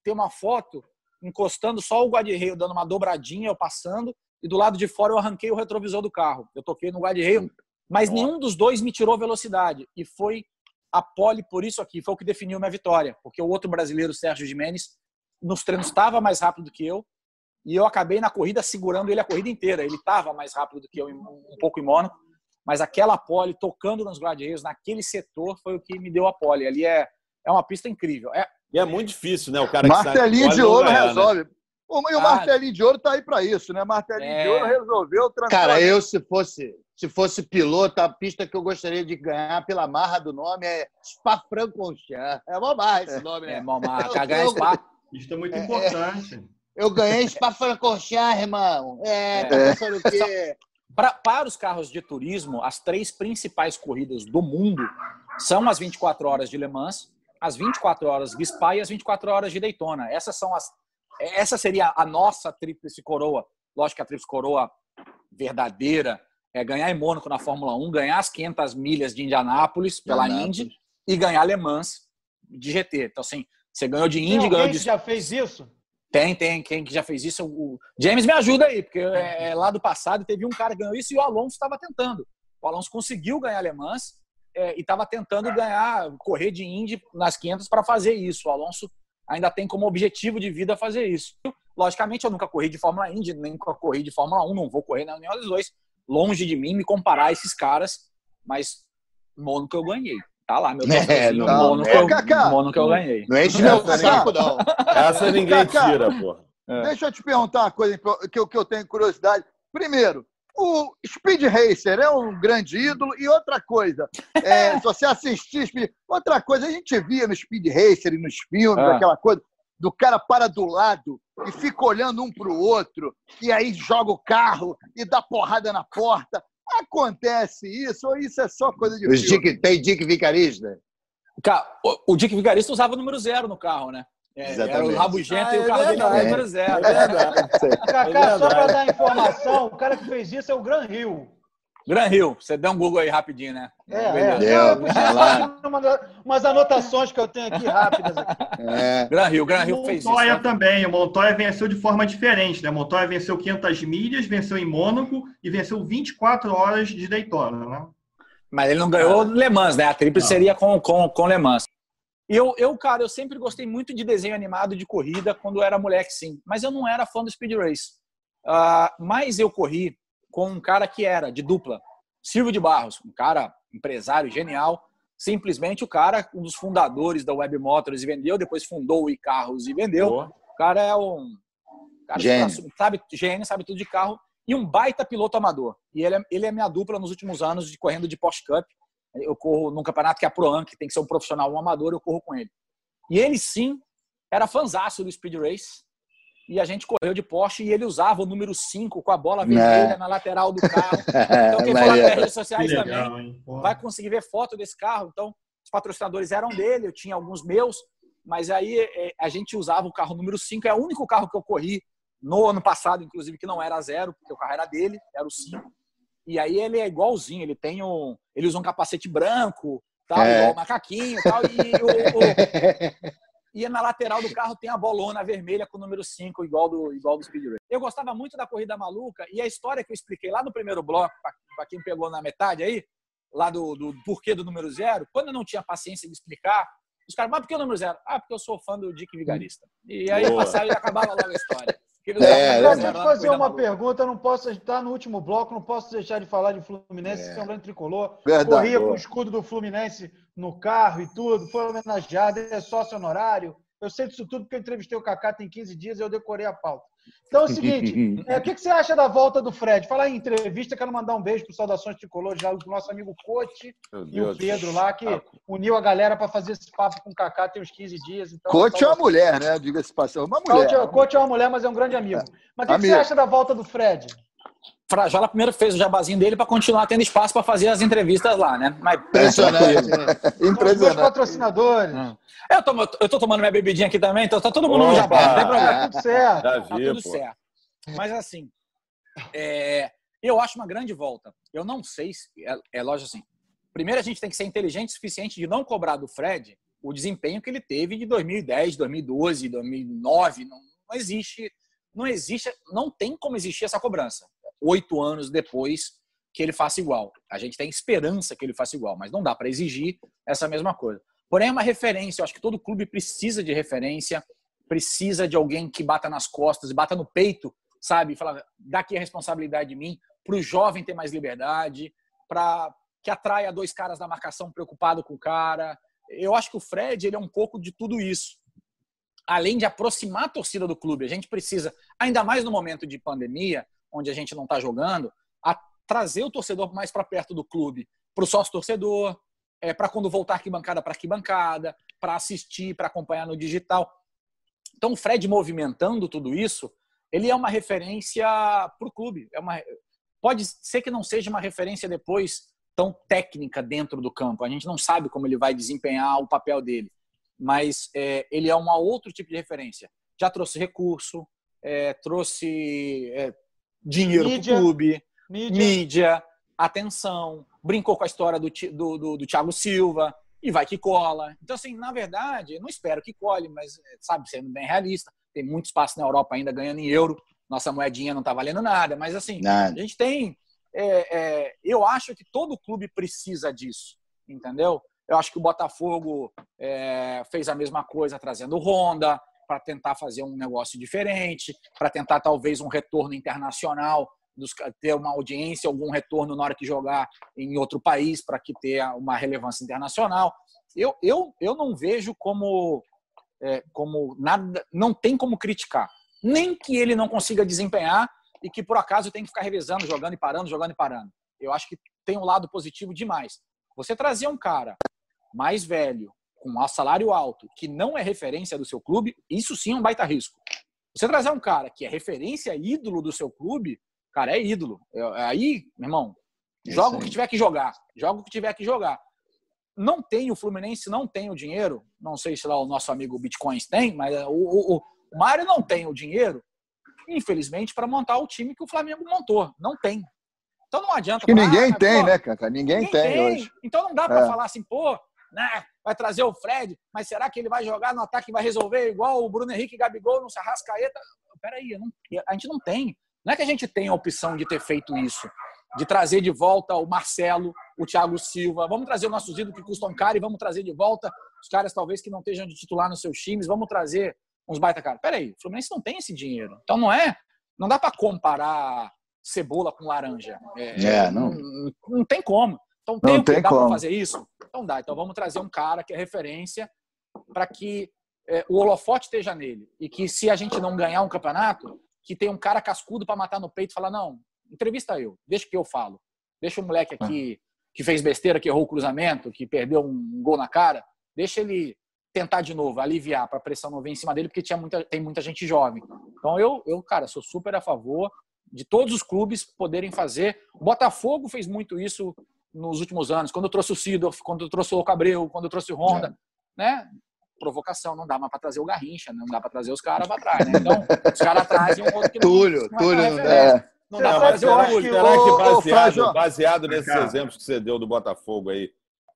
tenho uma foto encostando só o guarda-reio, dando uma dobradinha, eu passando, e do lado de fora eu arranquei o retrovisor do carro. Eu toquei no guarda-reio, mas nenhum dos dois me tirou velocidade. E foi a pole por isso aqui, foi o que definiu minha vitória. Porque o outro brasileiro, Sérgio Jimenez, nos treinos estava mais rápido do que eu. E eu acabei na corrida segurando ele a corrida inteira. Ele estava mais rápido do que eu, um pouco em Mônaco. Mas aquela pole, tocando nos guarda naquele setor, foi o que me deu a pole. Ali é, é uma pista incrível. É, e é muito difícil, né? O cara Martelinho de ouro ganhar, né? resolve. Né? E o ah, martelinho de ouro tá aí para isso, né? Martelinho é... de ouro resolveu Cara, eu se fosse se fosse piloto, a pista que eu gostaria de ganhar pela marra do nome é Spa-Francorchamps. É uma marra esse nome, né? É uma marra. Ganhar Spa. Isso é muito é, importante. É. Eu ganhei Spa-Francorchamps, irmão. É, tá pensando o quê? Pra, para os carros de turismo, as três principais corridas do mundo são as 24 horas de Le Mans, as 24 horas de Spa e as 24 horas de Daytona. Essas são as essa seria a nossa tríplice coroa. Lógico que a tríplice coroa verdadeira é ganhar em Mônaco na Fórmula 1, ganhar as 500 milhas de Indianápolis pela Indy e ganhar Le Mans de GT. Então, assim, você ganhou de Indy, ganhou de. já fez isso? Tem, tem. Quem que já fez isso? O James me ajuda aí, porque é, é, lá do passado teve um cara que ganhou isso e o Alonso estava tentando. O Alonso conseguiu ganhar Le Mans é, e estava tentando ganhar, correr de Indy nas 500 para fazer isso. O Alonso ainda tem como objetivo de vida fazer isso. Logicamente, eu nunca corri de Fórmula Indy, nem nunca corri de Fórmula 1, não vou correr nenhum dos dois. Longe de mim me comparar a esses caras, mas Mônaco eu ganhei. Tá lá, meu é, não, Mônaco, é, Cacá, Mônaco eu ganhei. Não enche meu saco, não. Essa ninguém Cacá, tira. É. Deixa eu te perguntar uma coisa que eu, que eu tenho curiosidade. Primeiro, o Speed Racer é um grande ídolo. E outra coisa, é, se você assistir Speed... Outra coisa, a gente via no Speed Racer e nos filmes, é. aquela coisa. do cara para do lado e fica olhando um para o outro, e aí joga o carro e dá porrada na porta. Acontece isso, ou isso é só coisa de Os? Dick, tem Dick Vicarista? Ca- O, o Dick Vigarista usava o número zero no carro, né? É, era o Exatamente. rabugento Ah, e o é carro dele era o número zero. É verdade. Kaká, só para dar informação, o cara que fez isso é o Gran Rio. Gran Hill, você dá um Google aí rapidinho, né? É, é. Deu. Eu puxei Vai só lá. aqui uma- umas anotações que eu tenho aqui rápidas. Aqui. É. Gran Hill, Gran Hill fez isso. Montoya né? também. O Montoya venceu de forma diferente, né? Montoya venceu 500 milhas, venceu em Mônaco e venceu 24 horas de Daytona, né? Mas ele não ganhou Le Mans, né? A tríplice seria com, com, com Le Mans. E eu, eu, cara, eu sempre gostei muito de desenho animado de corrida quando eu era moleque, sim. Mas eu não era fã do Speed Race. Ah, mas eu corri com um cara que era de dupla, Silvio de Barros, um cara empresário genial. Simplesmente o cara, um dos fundadores da Web Motors e vendeu, depois fundou o iCarros e vendeu. O cara é um cara Gênio. sabe gênio, sabe tudo de carro e um baita piloto amador. E ele é, ele é minha dupla nos últimos anos de correndo de Porsche Cup. Eu corro num campeonato que é a Pro-Am, que tem que ser um profissional, um amador, eu corro com ele. E ele sim era fanzaço do Speed Race. E a gente correu de Porsche e ele usava o número 5 com a bola vermelha É. na lateral do carro. Então quem for lá nas redes sociais Que também legal, hein? Vai conseguir ver foto desse carro. Então, os patrocinadores eram dele, eu tinha alguns meus, mas aí é, a gente usava o carro número 5. É o único carro que eu corri no ano passado, inclusive, que não era zero, porque o carro era dele, era o 5. E aí ele é igualzinho, ele tem um. Ele usa um capacete branco, tal, É. igual o macaquinho tal, e o, o- e na lateral do carro tem a bolona vermelha com o número 5, igual do, igual do Speed Race. Eu gostava muito da Corrida Maluca e a história que eu expliquei lá no primeiro bloco, para quem pegou na metade aí, lá do, do porquê do número zero, quando eu não tinha paciência de explicar, os caras, mas por que o número zero? Ah, porque eu sou fã do Dick Vigarista. E aí Boa. passava e acabava logo a história. É, eu te fazer uma pergunta, não posso estar no último bloco, não posso deixar de falar de Fluminense, É. Semblante Tricolor. Verdade, Corria boa. com o escudo do Fluminense no carro e tudo, foi homenageado, é sócio honorário. Eu sei disso tudo porque eu entrevistei o Kaká tem 15 dias e eu decorei a pauta. Então é o seguinte, é, o que, que você acha da volta do Fred? Falar em entrevista, quero mandar um beijo para Saudações Tricolor, já do nosso amigo Cote e o. Pedro lá, que uniu a galera para fazer esse papo com o Kaká tem uns 15 dias. Então, Coach é uma mulher, né? Diga-se passando. Uma mulher. É- Coach é uma mulher, mas é um grande amigo. Mas o que, que você acha da volta do Fred? Frajola primeiro fez o jabazinho dele para continuar tendo espaço para fazer as entrevistas lá, né? Mas Impressionante. né? Dois Impressionante. patrocinadores. Eu tô, eu tô tomando minha bebidinha aqui também, então tá todo mundo no Opa! jabá, não tem problema. Tá tudo certo. Já Tá tudo pô. certo. Mas assim, é, eu acho uma grande volta. Eu não sei se. É, é lógico assim. Primeiro, a gente tem que ser inteligente o suficiente de não cobrar do Fred o desempenho que ele teve de 2010, 2012, 2009. Não, não existe. Não existe. Não tem como existir essa cobrança. Oito anos depois que ele faça igual. A gente tem esperança que ele faça igual, mas não dá para exigir essa mesma coisa. Porém, é uma referência. Eu acho que todo clube precisa de referência, precisa de alguém que bata nas costas bata no peito, sabe? Fala, daqui a responsabilidade de mim, para o jovem ter mais liberdade, para que atraia dois caras da marcação preocupado com o cara. Eu acho que o Fred ele é um pouco de tudo isso. Além de aproximar a torcida do clube, a gente precisa, ainda mais no momento de pandemia, onde a gente não está jogando, a trazer o torcedor mais para perto do clube, para o sócio torcedor, é, para quando voltar arquibancada para arquibancada, para assistir, para acompanhar no digital. Então, o Fred movimentando tudo isso, ele é uma referência para o clube. É uma, pode ser que não seja uma referência depois tão técnica dentro do campo. A gente não sabe como ele vai desempenhar o papel dele, mas é, ele é um outro tipo de referência. Já trouxe recurso, é, trouxe é, dinheiro para Mídia. o clube, Mídia. mídia, atenção, brincou com a história do, do, do, do Thiago Silva e vai que cola. Então, assim, na verdade, eu não espero que cole, mas, sabe, sendo bem realista, tem muito espaço na Europa ainda ganhando em euro, nossa moedinha não está valendo nada, mas, assim, Nada. a gente tem. é, é, eu acho que todo clube precisa disso, entendeu? Eu acho que o Botafogo é, fez a mesma coisa trazendo o Honda para tentar fazer um negócio diferente, para tentar talvez um retorno internacional, ter uma audiência, algum retorno na hora que jogar em outro país para que tenha uma relevância internacional. Eu, eu, eu não vejo como, é, como nada, não tem como criticar, nem que ele não consiga desempenhar e que por acaso tem que ficar revezando, jogando e parando, jogando e parando. Eu acho que tem um lado positivo demais. Você trazer um cara mais velho, com um salário alto, que não é referência do seu clube, isso sim é um baita risco. Você trazer um cara que é referência, ídolo do seu clube, cara, é ídolo. É- Aí, meu irmão, joga o que tiver que jogar. Joga o que tiver que jogar. Não tem, o Fluminense não tem o dinheiro, não sei se lá o nosso amigo Bitcoins tem, mas o, o, o Mário não tem o dinheiro, infelizmente, para montar o time que o Flamengo montou. Não tem. Então não adianta. Que ninguém ah, tem, né, Cacá? Ninguém, tem, hoje. Então não dá para É. falar assim, pô, né, vai trazer o Fred, mas será que ele vai jogar no ataque e vai resolver igual o Bruno Henrique Gabigol no Sarrascaeta? Peraí, não- a gente não tem. Não é que a gente tem a opção de ter feito isso, de trazer de volta o Marcelo, o Thiago Silva, vamos trazer os nossos ídolos que custam caro e vamos trazer de volta os caras talvez que não estejam de titular nos seus times, vamos trazer uns baita caras. Peraí, o Fluminense não tem esse dinheiro. Então não é, não dá para comparar cebola com laranja. É, não. não, não tem como. Então Não tem o que tem dá para como. fazer isso? Então dá. Então vamos trazer um cara que é referência para que é, o holofote esteja nele. E que se a gente não ganhar um campeonato, que tem um cara cascudo para matar no peito e falar: não, entrevista eu, deixa que eu falo. Deixa o moleque aqui que fez besteira, que errou o cruzamento, que perdeu um gol na cara, deixa ele tentar de novo, aliviar para a pressão não vir em cima dele, porque tinha muita, tem muita gente jovem. Então eu, eu, cara, sou super a favor de todos os clubes poderem fazer. O Botafogo fez muito isso nos últimos anos, quando eu trouxe o Sidorf, quando eu trouxe o Cabreu, quando eu trouxe o Honda, né? Provocação, não dá mais para trazer o Garrincha, não dá para trazer os caras para trás, né? Então, os caras trazem um outro que não, Túlio, não é Túlio não referência. dá. Não dá para trazer o Túlio. será que Ô, ô, baseado, baseado nesses Cara. exemplos que você deu do Botafogo aí,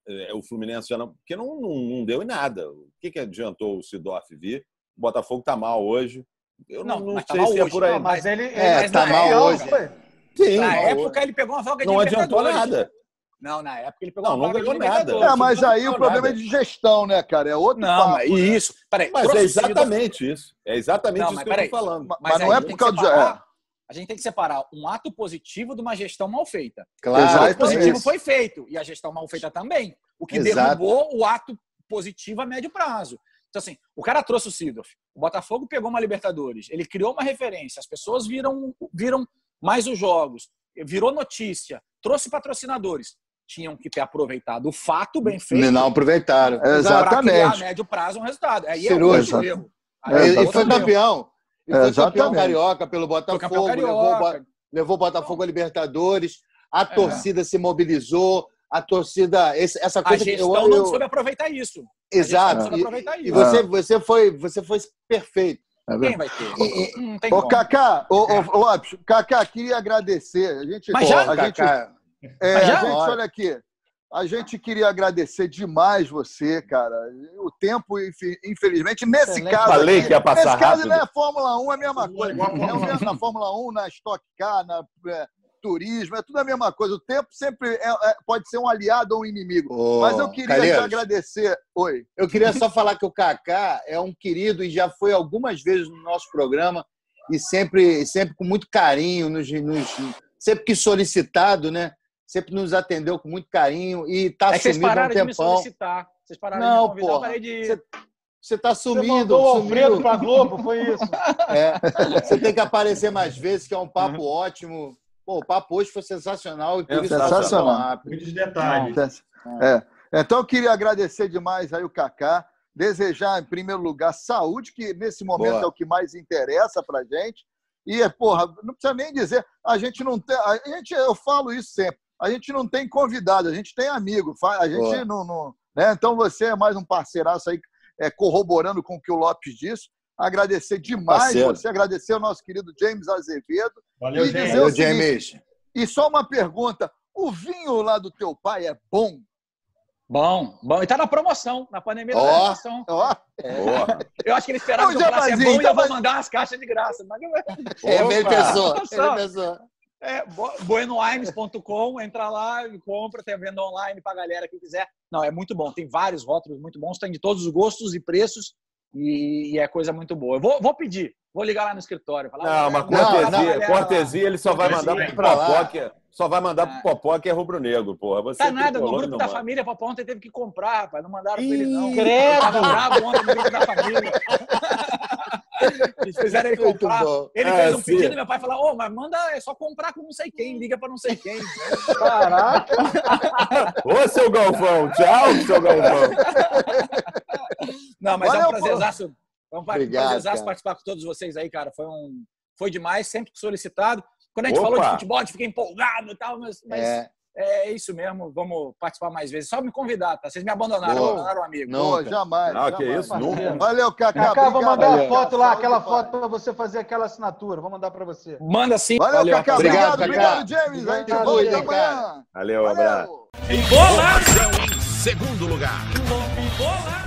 é, o Fluminense já não. Porque não, não, não deu em nada. O que, que adiantou o Sidorf vir? O Botafogo tá mal hoje. Eu não, Não, não tá sei mal se é hoje. por aí. Não, mas ele, ele É, mas tá mal época, hoje. foi. Sim, Na mal época ele pegou uma vaga de não adiantou nada. Não, na época ele pegou Não, não ganhou nada. É, mas aí o problema é nada. de gestão, né, cara? É outro Não, papo. mas isso. Peraí, Mas é exatamente isso. É exatamente Não, isso mas que eu tô falando. Mas, Mas não é por causa de. separar- A gente tem que separar um ato positivo de uma gestão mal feita. Claro, o ato positivo foi feito e a gestão mal feita também. O que Exato. derrubou o ato positivo a médio prazo. Então, assim, o cara trouxe o Sidorf. O Botafogo pegou uma Libertadores. Ele criou uma referência. As pessoas viram, viram mais os jogos. Virou notícia. Trouxe patrocinadores. Tinham que ter aproveitado o fato bem feito Não aproveitaram. para criar a Exatamente. médio prazo um resultado. Aí é erro. Aí É, é E, e foi campeão. E foi campeão Exatamente. carioca pelo Botafogo. campeão carioca. levou o Botafogo a Libertadores. A É. torcida se mobilizou. A torcida. essa A coisa que gestão eu, não eu, soube aproveitar isso. Gestão Exato. não soube E, aproveitar e isso. você, você, foi, você foi perfeito. É Quem vai ter? Não tem Ô, como. Cacá, ô, ô, Cacá, queria agradecer. A gente, Mas já? a gente, Kaká, é, já? a gente, olha aqui, a gente queria agradecer demais você, cara. O tempo, infelizmente, nesse Excelente. caso. Falei aqui, que ia passar Nesse caso, rápido. não é Fórmula 1, é a mesma coisa. É o mesmo na Fórmula 1, na Stock Car, na é, turismo, é tudo a mesma coisa. O tempo sempre é- é- pode ser um aliado ou um inimigo. Ô, Mas eu queria te Calheiros, agradecer. Oi. Eu queria só falar que o Kaká é um querido e já foi algumas vezes no nosso programa e sempre, sempre com muito carinho, nos, nos- sempre que solicitado, né? Sempre nos atendeu com muito carinho e está É sumido há um pararam de me tempão. solicitar. Vocês pararam de Não, me convidar, porra. de... Você- Você está Você sumido, mandou o Alfredo pra Globo, foi isso? É, você tem que aparecer mais vezes, que é um papo Uhum. ótimo. Pô, o papo hoje foi sensacional e É sensacional. Muitos detalhes. É. Então, eu queria agradecer demais aí o Cacá, desejar, em primeiro lugar, saúde, que nesse momento Boa. é o que mais interessa pra gente. E, porra, não precisa nem dizer, a gente não tem. A gente, eu falo isso sempre, a gente não tem convidado, a gente tem amigo. A gente Boa. não. não né? Então, você é mais um parceiraço aí, é, corroborando com o que o Lopes disse. Agradecer demais Parceiro. você, agradecer ao nosso querido James Azevedo. Valeu, E dizer Valeu, o seguinte, James. E só uma pergunta: o vinho lá do teu pai é bom? Bom, bom. E tá na promoção. Na pandemia tá Ó. na promoção. Ó, Boa. Eu acho que ele esperava que eu falasse é bom e eu vou mandar umas caixas de graça. Mas é. É, ele pensou. Ele pensou. É, buenowines.com, entra lá e compra, tem a venda online pra galera que quiser. Não, é muito bom, tem vários rótulos muito bons, tem de todos os gostos e preços e, e é coisa muito boa. Eu vou, vou pedir, vou ligar lá no escritório. Falar, Não, "Ó, mas cortesia, galera lá." cortesia ele só vai mandar pro. Popó, que é- só vai mandar pro Popó que é rubro-negro, porra. Você Tá nada, no grupo não da manda. família, Papo ontem teve que comprar, rapaz. Não mandaram pra ele, não. Credo! Tava bravo ontem no grupo da família. Eles fizeram ele comprar. Ele É, fez um pedido e meu pai falou: Ô, mas manda, é só comprar com não sei quem, liga pra não sei quem. Caraca! Ô, seu Galvão, tchau, seu Galvão. Não, mas é um prazerzaço. É um Obrigado, prazerzaço cara. participar com todos vocês aí, cara. Foi, um, foi demais, sempre solicitado. Quando a gente Opa! falou de futebol, a gente fica empolgado e tal, mas, mas É. é. isso mesmo. Vamos participar mais vezes. Só me convidar, tá? Vocês me abandonaram, Boa. abandonaram amigo. Não. Nunca. jamais. Ah, que isso, nunca. Valeu, Cacá. Cacá, vou obrigado. mandar a Valeu. foto lá, aquela foto para você fazer aquela assinatura. Vou mandar para você. Manda sim. Valeu, Cacá. rapaziada. Obrigado, Obrigado, obrigado, James. A gente Obrigado, volta amanhã. Valeu, um abraço. Valeu. Informação em segundo lugar.